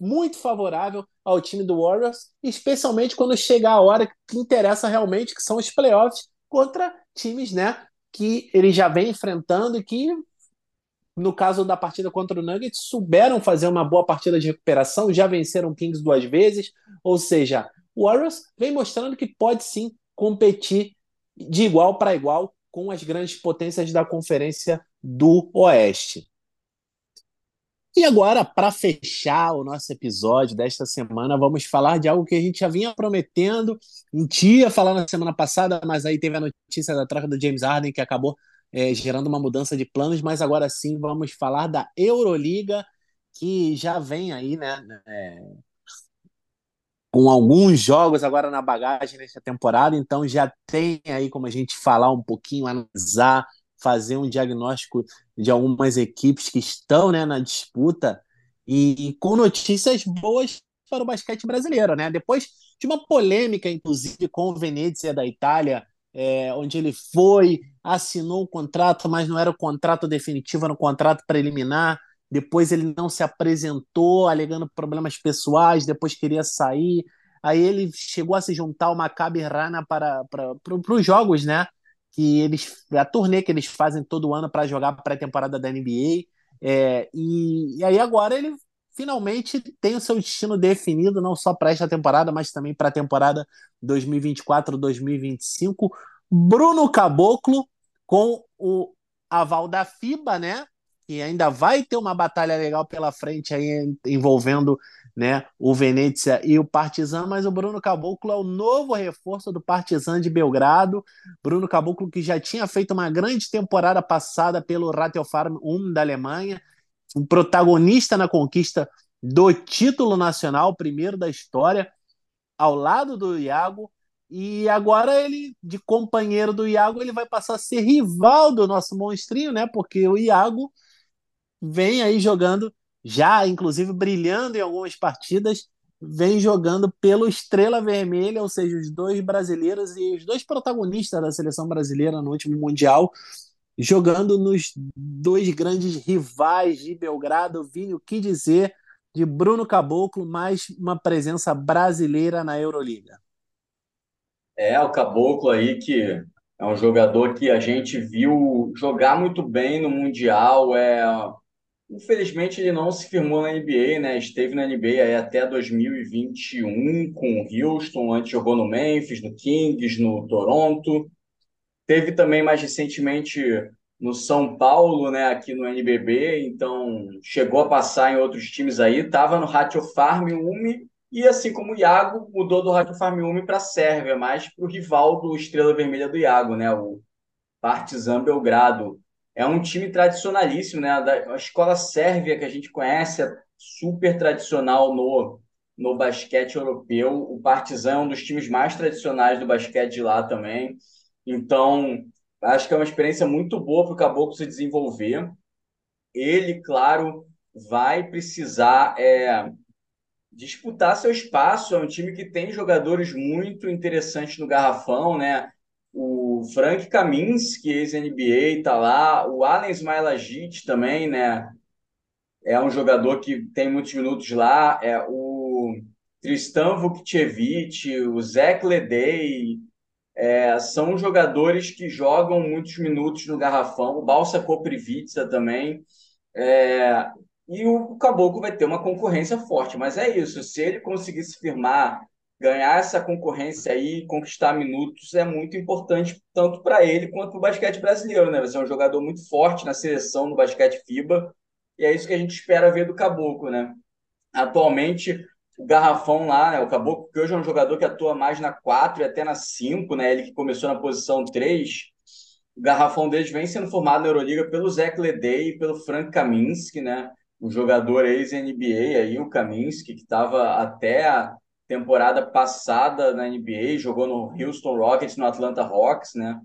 [SPEAKER 1] muito favorável ao time do Warriors, especialmente quando chegar a hora que interessa realmente, que são os playoffs contra times, né, que ele já vem enfrentando e que no caso da partida contra o Nuggets, souberam fazer uma boa partida de recuperação, já venceram Kings duas vezes, ou seja, o Warriors vem mostrando que pode sim competir de igual para igual com as grandes potências da Conferência do Oeste. E agora, para fechar o nosso episódio desta semana, vamos falar de algo que a gente já vinha prometendo. A gente ia falar na semana passada, mas aí teve a notícia da troca do James Harden que acabou é, gerando uma mudança de planos. Mas agora sim, vamos falar da Euroliga, que já vem aí, né? É, com alguns jogos agora na bagagem nessa temporada, então já tem aí como a gente falar um pouquinho, analisar, fazer um diagnóstico de algumas equipes que estão né, na disputa e, e com notícias boas para o basquete brasileiro, né? Depois de uma polêmica, inclusive, com o Venezia da Itália, é, onde ele foi, assinou o contrato, mas não era o contrato definitivo, era um contrato preliminar. Depois ele não se apresentou, alegando problemas pessoais, depois queria sair. Aí ele chegou a se juntar ao Maccabi Rana para, para, para, os jogos, né? Que eles, a turnê que eles fazem todo ano para jogar a pré-temporada da NBA. É, e, e aí agora ele finalmente tem o seu destino definido, não só para esta temporada, mas também para a temporada 2024-2025. Bruno Caboclo, com o aval da FIBA, né? E ainda vai ter uma batalha legal pela frente aí envolvendo né, o Venezia e o Partizan, mas o Bruno Caboclo é o novo reforço do Partizan de Belgrado. Bruno Caboclo que já tinha feito uma grande temporada passada pelo Ratiofarm 1 da Alemanha, um protagonista na conquista do título nacional, primeiro da história, ao lado do Iago. E agora ele, de companheiro do Iago, ele vai passar a ser rival do nosso monstrinho, né? Porque o Iago vem aí jogando, já inclusive brilhando em algumas partidas, vem jogando pelo Estrela Vermelha, ou seja, os dois brasileiros e os dois protagonistas da seleção brasileira no último Mundial, jogando nos dois grandes rivais de Belgrado, Vini, o que dizer de Bruno Caboclo, mais uma presença brasileira na Euroliga.
[SPEAKER 2] É, o Caboclo aí que é um jogador que a gente viu jogar muito bem no Mundial, é Infelizmente, ele não se firmou na NBA, né? Esteve na NBA aí até 2021 com o Houston, antes jogou no Memphis, no Kings, no Toronto. Teve também mais recentemente no São Paulo, né, aqui no NBB, então chegou a passar em outros times aí, estava no Ratio Farm Umi E assim como o Iago mudou do Rádio Farmiume para a Sérvia, mais para o rival do Estrela Vermelha do Iago, né? O Partizan Belgrado. É um time tradicionalíssimo, né? A escola sérvia que a gente conhece é super tradicional no, no basquete europeu. O Partizan é um dos times mais tradicionais do basquete de lá também. Então, acho que é uma experiência muito boa para o Caboclo se desenvolver. Ele, claro, vai precisar é, disputar seu espaço. É um time que tem jogadores muito interessantes no garrafão, né? O Frank Kaminsky, ex-NBA, está lá. O Allen Smailagic também, né? É um jogador que tem muitos minutos lá. É o Tristan Vukcevic, o Zach Ledey, é, são jogadores que jogam muitos minutos no garrafão. O Balsa Koprivica também. É, e o Caboclo vai ter uma concorrência forte, mas é isso. Se ele conseguir se firmar, ganhar essa concorrência aí, conquistar minutos, é muito importante tanto para ele quanto para o basquete brasileiro, né? Vai ser um jogador muito forte na seleção no basquete FIBA, e é isso que a gente espera ver do Caboclo, né? Atualmente, o Garrafão lá, né? O Caboclo, que hoje é um jogador que atua mais na 4 e até na 5, né? Ele que começou na posição 3. O Garrafão deles vem sendo formado na Euroliga pelo Zach Ledey e pelo Frank Kaminsky, né? Um jogador ex-NBA aí, o Kaminsky, que estava até a temporada passada na NBA, jogou no Houston Rockets, no Atlanta Hawks, né?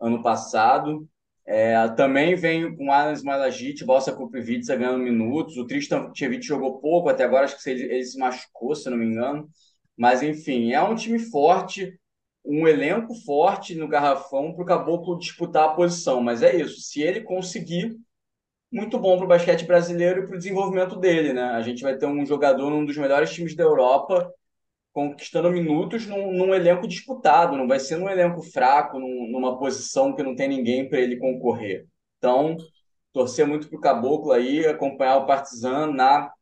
[SPEAKER 2] Ano passado. É, também vem com Alan Smalagic, Bossa Kuprivica ganhando minutos. O Tristan Vukcevic jogou pouco até agora, acho que ele, ele se machucou, se não me engano. Mas, enfim, é um time forte, um elenco forte no garrafão para o Caboclo disputar a posição. Mas é isso, se ele conseguir, muito bom para o basquete brasileiro e para o desenvolvimento dele. Né? A gente vai ter um jogador num dos melhores times da Europa conquistando minutos num, num, elenco disputado, não vai ser num elenco fraco, num, numa posição que não tem ninguém para ele concorrer. Então, torcer muito para o Caboclo aí, acompanhar o Partizan na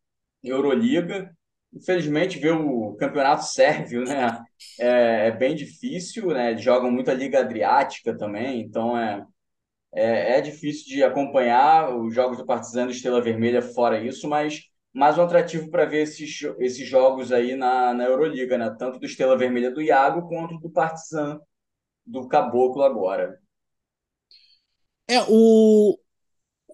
[SPEAKER 2] Euroliga. Infelizmente, ver o campeonato sérvio né, é, é bem difícil, né? Eles jogam muito a Liga Adriática também, então é, é, é difícil de acompanhar os jogos do Partizan e Estrela Vermelha fora isso, mas mais um atrativo para ver esses, esses jogos aí na, na Euroliga, né? Tanto do Estrela Vermelha do Iago quanto do Partizan do Caboclo agora.
[SPEAKER 1] É, o,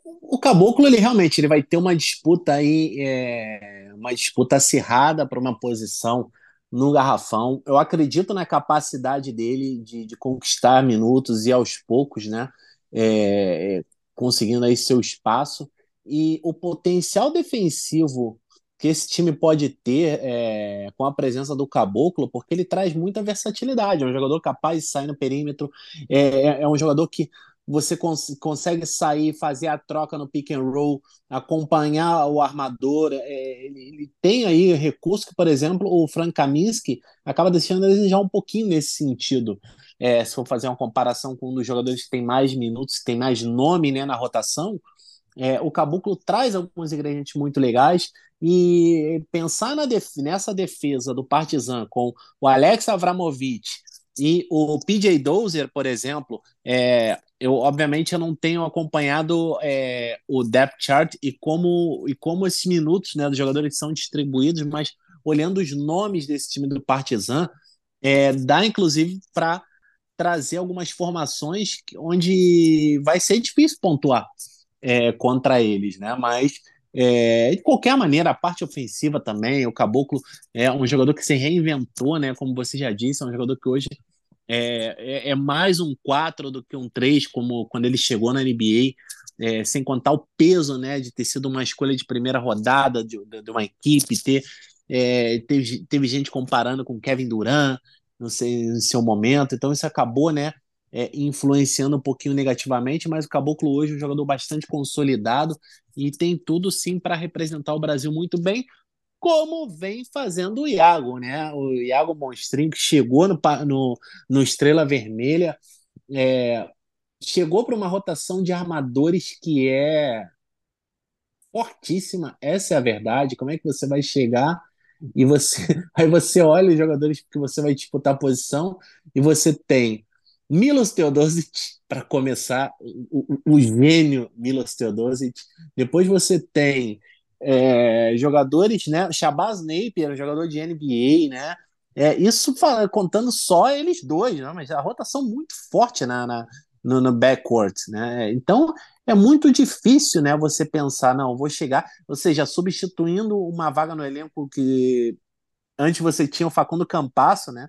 [SPEAKER 1] o Caboclo, ele realmente ele vai ter uma disputa aí, é, uma disputa acirrada para uma posição no garrafão. Eu acredito na capacidade dele de, de conquistar minutos e aos poucos, né? É, conseguindo aí seu espaço e o potencial defensivo que esse time pode ter é, com a presença do Caboclo, porque ele traz muita versatilidade. É um jogador capaz de sair no perímetro, é, é, é um jogador que você cons consegue sair, fazer a troca no pick and roll, acompanhar o armador. É, ele, ele, tem aí recurso que, por exemplo, o Frank Kaminsky acaba deixando a desejar um pouquinho nesse sentido. É, se for fazer uma comparação com um dos jogadores que tem mais minutos, tem mais nome né, na rotação, é, o Caboclo traz alguns ingredientes muito legais e pensar def nessa defesa do Partizan com o Alex Avramovic e o PJ Dozer, por exemplo, é, eu obviamente eu não tenho acompanhado é, o depth chart e como e como esses minutos né, dos jogadores são distribuídos, mas olhando os nomes desse time do Partizan, é, dá inclusive para trazer algumas formações onde vai ser difícil pontuar é, contra eles, né? Mas é, de qualquer maneira, a parte ofensiva também, o Caboclo é um jogador que se reinventou, né? Como você já disse, é um jogador que hoje é, é, é mais um 4 do que um 3, como quando ele chegou na NBA, é, sem contar o peso né, de ter sido uma escolha de primeira rodada de, de uma equipe, ter, é, teve, teve gente comparando com Kevin Durant no seu, no seu momento, então isso acabou né, é, influenciando um pouquinho negativamente, mas o Caboclo hoje é um jogador bastante consolidado e tem tudo sim para representar o Brasil muito bem, como vem fazendo o Iago, né? O Iago Monstrinho que chegou no, no, no Estrela Vermelha, é, chegou para uma rotação de armadores que é fortíssima, essa é a verdade. Como é que você vai chegar e você aí você olha os jogadores que você vai disputar a posição e você tem Milos Teodosic, para começar, o, o, gênio Milos Teodosic. Depois você tem é, jogadores, né? Shabazz Napier, jogador de NBA, né? É, isso contando só eles dois, né? Mas a rotação muito forte na, na no, no backcourt, né? Então é muito difícil, né? Você pensar, não, vou chegar, ou seja, substituindo uma vaga no elenco que antes você tinha o Facundo Campasso, né?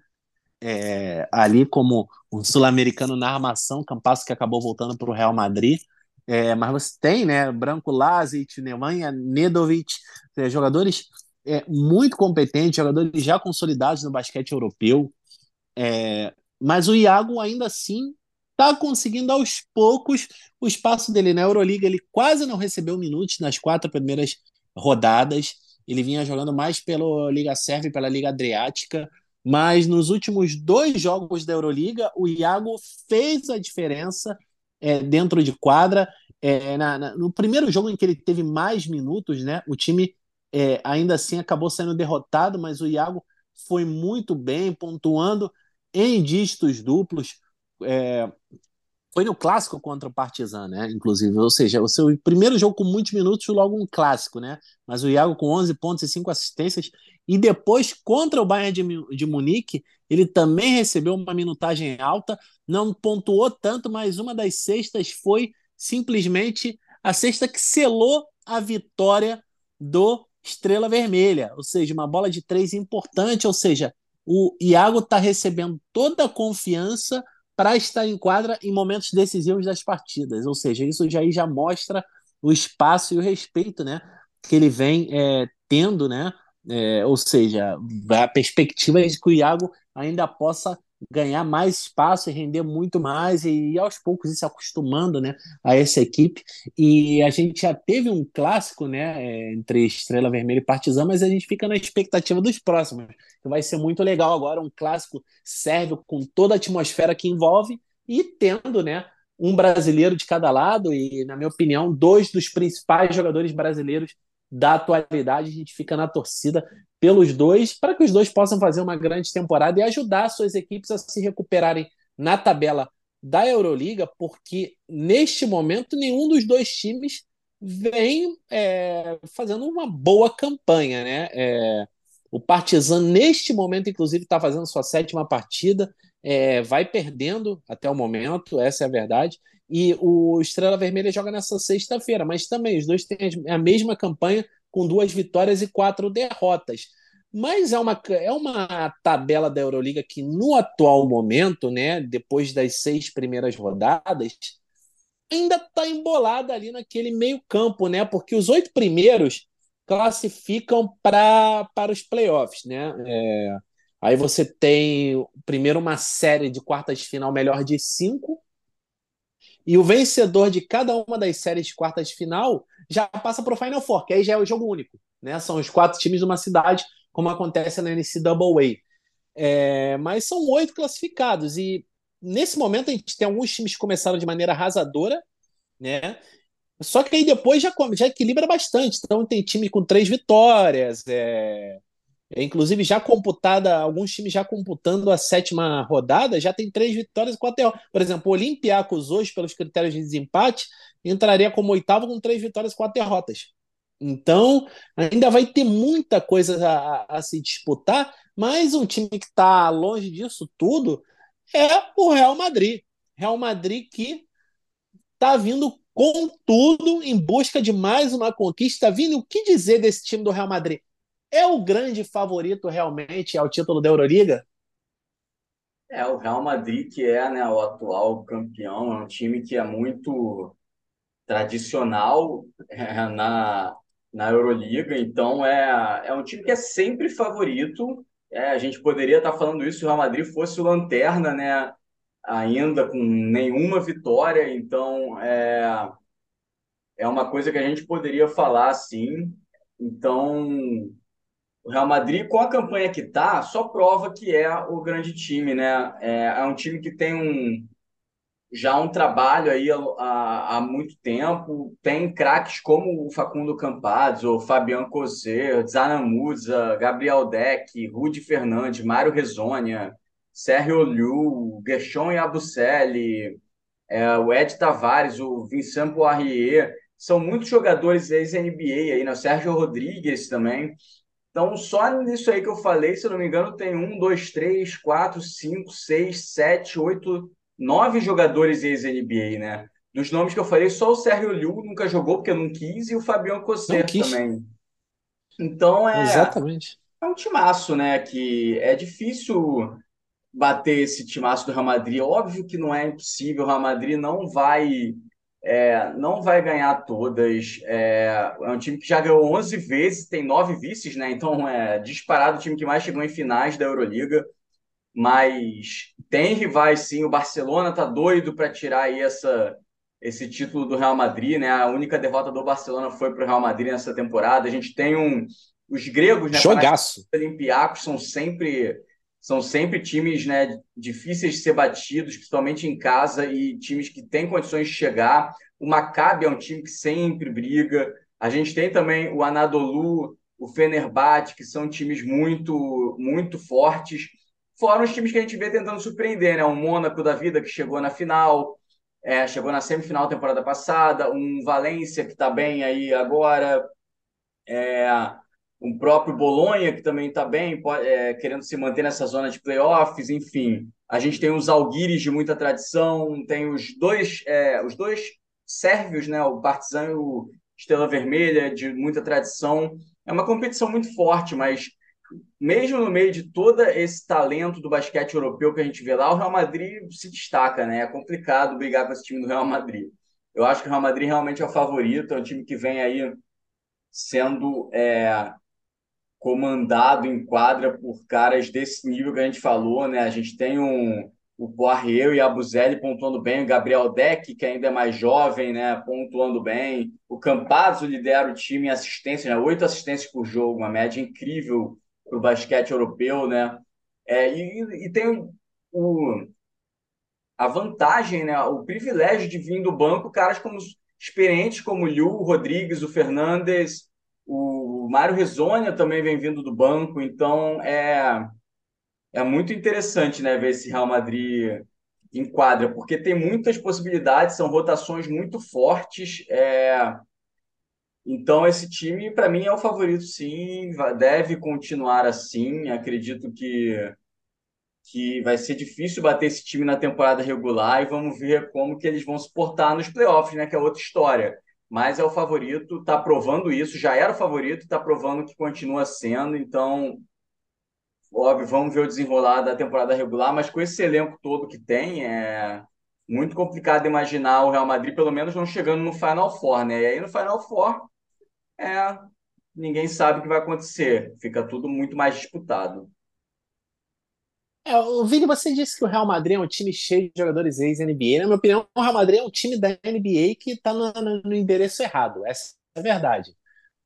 [SPEAKER 1] É, ali como um sul-americano na armação, Campasso que acabou voltando para o Real Madrid. É, mas você tem, né? Branco Lazic, Nemanja Nedovic, é, jogadores é, muito competentes, jogadores já consolidados no basquete europeu. É, mas o Iago ainda assim está conseguindo aos poucos o espaço dele na Euroliga. Ele quase não recebeu minutos nas quatro primeiras rodadas. Ele vinha jogando mais pela Liga Sérvia e pela Liga Adriática. Mas nos últimos dois jogos da Euroliga, o Iago fez a diferença é, dentro de quadra. É, na, na, no primeiro jogo em que ele teve mais minutos, né, o time é, ainda assim acabou sendo derrotado, mas o Iago foi muito bem, pontuando em dígitos duplos é, foi no clássico contra o Partizan, né? Inclusive, ou seja, o seu primeiro jogo com muitos minutos, logo um clássico, né? Mas o Iago com 11 pontos e 5 assistências. E depois, contra o Bayern de, de Munique, ele também recebeu uma minutagem alta, não pontuou tanto, mas uma das cestas foi simplesmente a cesta que selou a vitória do Estrela Vermelha, ou seja, uma bola de três importante, ou seja, o Iago está recebendo toda a confiança para estar em quadra em momentos decisivos das partidas. Ou seja, isso já, já mostra o espaço e o respeito né, que ele vem é, tendo, né? É, ou seja, a perspectiva é de que o Iago ainda possa ganhar mais espaço e render muito mais e, e aos poucos ir se acostumando né, a essa equipe. E a gente já teve um clássico né, é, entre Estrela Vermelha e Partizan, mas a gente fica na expectativa dos próximos, que vai ser muito legal agora, um clássico sérvio com toda a atmosfera que envolve e tendo né, um brasileiro de cada lado e, na minha opinião, dois dos principais jogadores brasileiros da atualidade. A gente fica na torcida pelos dois, para que os dois possam fazer uma grande temporada e ajudar suas equipes a se recuperarem na tabela da Euroliga, porque neste momento nenhum dos dois times vem é, fazendo uma boa campanha, né? É, o Partizan neste momento, inclusive, está fazendo sua sétima partida, é, vai perdendo até o momento, essa é a verdade. E o Estrela Vermelha joga nessa sexta-feira, mas também os dois têm a mesma campanha, com duas vitórias e quatro derrotas. Mas é uma, é uma tabela da Euroliga que, no atual momento, né, depois das seis primeiras rodadas, ainda está embolada ali naquele meio-campo, né? Porque os oito primeiros classificam pra, para os playoffs, né? É, aí você tem primeiro uma série de quartas de final melhor de cinco, e o vencedor de cada uma das séries de quartas de final já passa para o Final Four, que aí já é o jogo único. Né? São os quatro times de uma cidade, como acontece na NCAA. É, mas são oito classificados. E nesse momento a gente tem alguns times que começaram de maneira arrasadora, né? Só que aí depois já, já equilibra bastante. Então tem time com três vitórias, é, inclusive, já computada, alguns times já computando a sétima rodada, já tem três vitórias e quatro derrotas. Por exemplo, o Olympiacos hoje, pelos critérios de desempate, entraria como oitavo com três vitórias e quatro derrotas. Então, ainda vai ter muita coisa a, a se disputar, mas um time que está longe disso tudo é o Real Madrid. Real Madrid que está vindo com tudo em busca de mais uma conquista. Vindo o que dizer desse time do Real Madrid? É o grande favorito realmente ao título da Euroliga?
[SPEAKER 2] É, o Real Madrid, que é né, o atual campeão, é um time que é muito tradicional é, na, na Euroliga, então é, é um time que é sempre favorito. É, a gente poderia estar falando isso se o Real Madrid fosse o lanterna, né? Ainda com nenhuma vitória, então é, é uma coisa que a gente poderia falar sim. Então, o Real Madrid, com a campanha que tá, só prova que é o grande time, né? É, é um time que tem um já um trabalho aí há, há muito tempo, tem craques como o Facundo Campazzo, o Fabian Cosser, Zanamuza, Gabriel Deck, Rudy Fernandes, Mário Rezonia, Sérgio Liu, Gershon Yabuselli, é, o Ed Tavares, o Vincent Poirier, são muitos jogadores ex-NBA aí, né? Sérgio Rodrigues também. Então, só nisso aí que eu falei, se eu não me engano, tem um, dois, três, quatro, cinco, seis, sete, oito, nove jogadores ex-NBA, né? Dos nomes que eu falei, só o Sérgio Liu nunca jogou porque não quis e o Fabião Cosser também. Então é.
[SPEAKER 1] Exatamente.
[SPEAKER 2] É um timaço, né? Que é difícil bater esse timaço do Real Madrid. Óbvio que não é impossível, o Real Madrid não vai é, não vai ganhar todas. É, é, um time que já ganhou 11 vezes, tem nove vices, né? Então é disparado o time que mais chegou em finais da Euroliga. Mas tem rivais, sim. O Barcelona tá doido para tirar aí essa, esse título do Real Madrid, né? A única derrota do Barcelona foi para o Real Madrid nessa temporada. A gente tem um. Os gregos, né?
[SPEAKER 1] Jogaço.
[SPEAKER 2] Olympiacos são sempre são sempre times né, difíceis de ser batidos, principalmente em casa, e times que têm condições de chegar. O Maccabi é um time que sempre briga. A gente tem também o Anadolu, o Fenerbahçe, que são times muito, muito fortes. Fora os times que a gente vê tentando surpreender, né? O Mônaco da vida, que chegou na final, é, chegou na semifinal temporada passada, um Valência, que está bem aí agora. É, um próprio Bolonha, que também está bem, é, querendo se manter nessa zona de playoffs, enfim. A gente tem os Alguires de muita tradição, tem os dois, é, os dois sérvios, né, o Partizan e o Estrela Vermelha, de muita tradição. É uma competição muito forte, mas mesmo no meio de todo esse talento do basquete europeu que a gente vê lá, o Real Madrid se destaca, né? É complicado brigar com esse time do Real Madrid. Eu acho que o Real Madrid realmente é o favorito, é um time que vem aí sendo é, comandado em quadra por caras desse nível que a gente falou, né? A gente tem um, o Poirier e a Buzelli pontuando bem, o Gabriel Deck, que ainda é mais jovem, né? Pontuando bem. O Campazzo lidera o time em assistência, né? Oito assistências por jogo, uma média incrível para o basquete europeu, né? É, e, e tem o, a vantagem, né? O privilégio de vir do banco caras como experientes como o Liu, o Rodrigues, o Fernandes, o Mário Rezonia também vem vindo do banco, então é, é muito interessante né, ver esse Real Madrid em quadra, porque tem muitas possibilidades, são rotações muito fortes. É... Então, esse time, para mim, é o favorito, sim, deve continuar assim. Acredito que, que vai ser difícil bater esse time na temporada regular e vamos ver como que eles vão se portar nos playoffs, né, que é outra história mas é o favorito, está provando isso, já era o favorito, está provando que continua sendo, então, óbvio, vamos ver o desenrolar da temporada regular, mas com esse elenco todo que tem, é muito complicado imaginar o Real Madrid, pelo menos, não chegando no Final Four, né? E aí no Final Four, é, ninguém sabe o que vai acontecer, fica tudo muito mais disputado.
[SPEAKER 1] É, o Vini, você disse que o Real Madrid é um time cheio de jogadores ex-NBA. Na minha opinião, o Real Madrid é um time da NBA que está no, no, endereço errado. Essa é a verdade.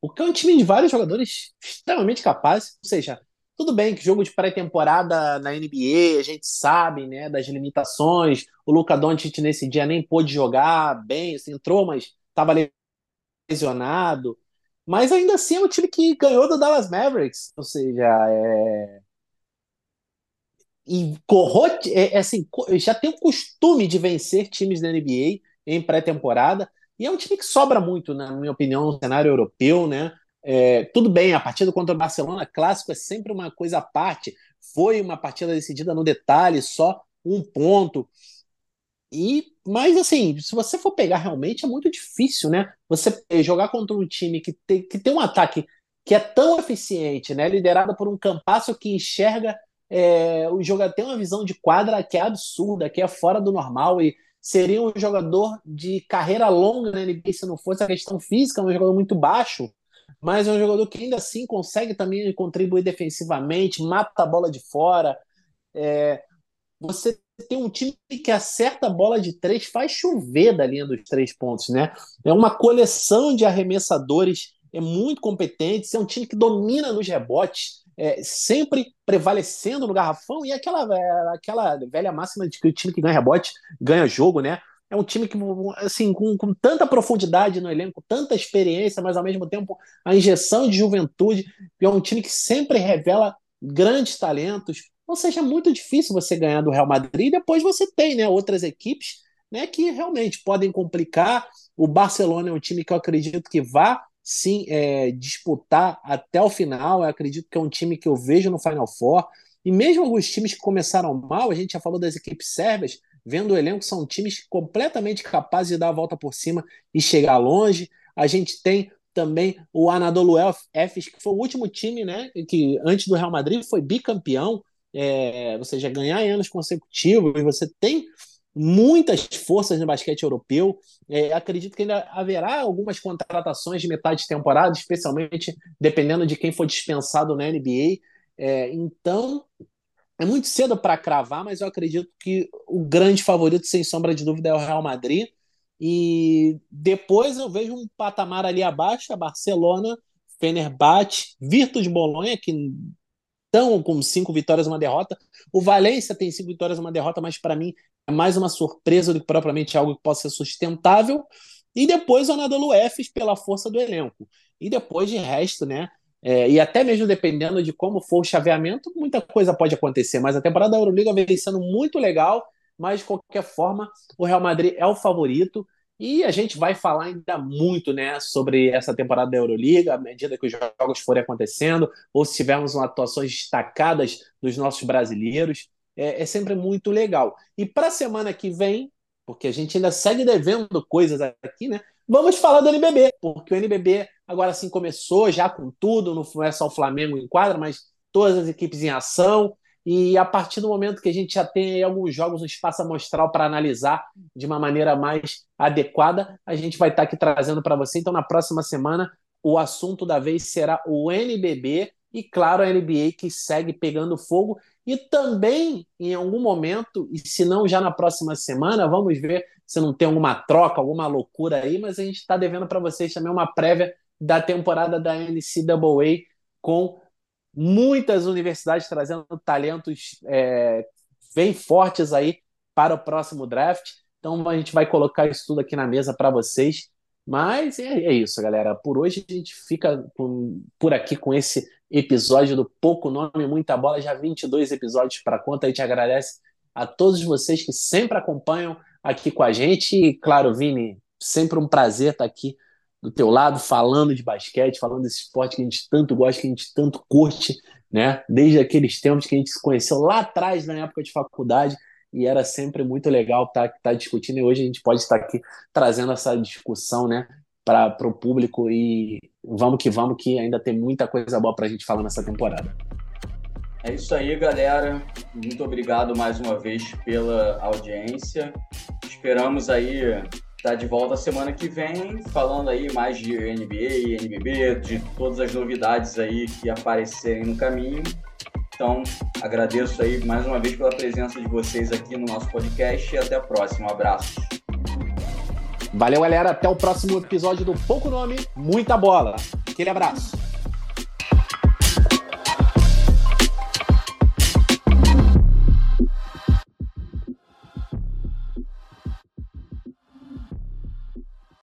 [SPEAKER 1] Porque é um time de vários jogadores extremamente capazes. Ou seja, tudo bem que jogo de pré-temporada na NBA, a gente sabe né, das limitações. O Luca Doncic nesse dia nem pôde jogar bem, assim, entrou, mas estava lesionado. Mas ainda assim é um time que ganhou do Dallas Mavericks. Ou seja, é e corrote, é, é, assim, já tem o costume de vencer times da NBA em pré-temporada, e é um time que sobra muito, na minha opinião, no cenário europeu, né? É, tudo bem, a partida contra o Barcelona clássico é sempre uma coisa à parte, foi uma partida decidida no detalhe, só um ponto. E, mas assim, se você for pegar realmente, é muito difícil, né? Você jogar contra um time que tem, que tem um ataque que é tão eficiente, né? Liderado por um campasso que enxerga é, o jogador tem uma visão de quadra que é absurda, que é fora do normal e seria um jogador de carreira longa na NBA se não fosse a questão física, um jogador muito baixo, mas é um jogador que ainda assim consegue também contribuir defensivamente, mata a bola de fora. É, você tem um time que acerta a bola de três, faz chover da linha dos três pontos, né? É uma coleção de arremessadores, é muito competente, é um time que domina nos rebotes é, sempre prevalecendo no garrafão, e aquela, é, aquela velha máxima de que o time que ganha rebote ganha jogo, né? É um time que, assim, com, com tanta profundidade no elenco, tanta experiência, mas ao mesmo tempo a injeção de juventude. É um time que sempre revela grandes talentos. Ou seja, é muito difícil você ganhar do Real Madrid. Depois você tem né, outras equipes né, que realmente podem complicar. O Barcelona é um time que eu acredito que vá sim é, disputar até o final. Eu acredito que é um time que eu vejo no Final Four. E mesmo alguns times que começaram mal, a gente já falou das equipes sérvias, vendo o elenco, são times completamente capazes de dar a volta por cima e chegar longe. A gente tem também o Anadolu Efes, que foi o último time, né, que antes do Real Madrid foi bicampeão, é, ou seja, ganhar em anos consecutivos, e você tem muitas forças no basquete europeu. É, acredito que ainda haverá algumas contratações de metade de temporada, especialmente dependendo de quem for dispensado na NBA. É, então, é muito cedo para cravar, mas eu acredito que o grande favorito, sem sombra de dúvida, é o Real Madrid. E depois eu vejo um patamar ali abaixo, a Barcelona, Fenerbahçe, Virtus Bolonha, que estão com cinco vitórias e uma derrota. O Valência tem cinco vitórias e uma derrota, mas para mim mais uma surpresa do que propriamente algo que possa ser sustentável. E depois o Anadolu Efes pela força do elenco. E depois de resto, né? É, e até mesmo dependendo de como for o chaveamento, muita coisa pode acontecer. Mas a temporada da Euroliga vem sendo muito legal. Mas de qualquer forma, o Real Madrid é o favorito. E a gente vai falar ainda muito né, sobre essa temporada da Euroliga, à medida que os jogos forem acontecendo, ou se tivermos atuações destacadas dos nossos brasileiros é, é sempre muito legal. E para a semana que vem, porque a gente ainda segue devendo coisas aqui, né? Vamos falar do NBB, porque o NBB agora sim começou já com tudo, não é só o Flamengo em quadra, mas todas as equipes em ação. E a partir do momento que a gente já tem alguns jogos no espaço amostral para analisar de uma maneira mais adequada, a gente vai estar aqui trazendo para você. Então, na próxima semana, o assunto da vez será o NBB e, claro, a NBA que segue pegando fogo. E também, em algum momento, e se não já na próxima semana, vamos ver se não tem alguma troca, alguma loucura aí, mas a gente está devendo para vocês também uma prévia da temporada da NCAA com muitas universidades trazendo talentos é, bem fortes aí para o próximo draft. Então a gente vai colocar isso tudo aqui na mesa para vocês. Mas é, é, isso, galera. Por hoje a gente fica por aqui com esse episódio do Pouco Nome, Muita Bola, já 22 episódios para conta. A gente agradece a todos vocês que sempre acompanham aqui com a gente. E, claro, Vini, sempre um prazer estar aqui do teu lado, falando de basquete, falando desse esporte que a gente tanto gosta, que a gente tanto curte, né? Desde aqueles tempos que a gente se conheceu lá atrás, na época de faculdade, e era sempre muito legal estar tá discutindo, e hoje a gente pode estar aqui trazendo essa discussão, né? Para o público e vamos que vamos, que ainda tem muita coisa boa para a gente falar nessa temporada.
[SPEAKER 2] É isso aí, galera. Muito obrigado mais uma vez pela audiência. Esperamos aí estar de volta semana que vem, falando aí mais de NBA, NBB, de todas as novidades aí que aparecerem no caminho. Então, agradeço aí mais uma vez pela presença de vocês aqui no nosso podcast e até a próxima. Um abraço.
[SPEAKER 1] Valeu, galera. Até o próximo episódio do Pouco Nome, Muita Bola. Aquele abraço.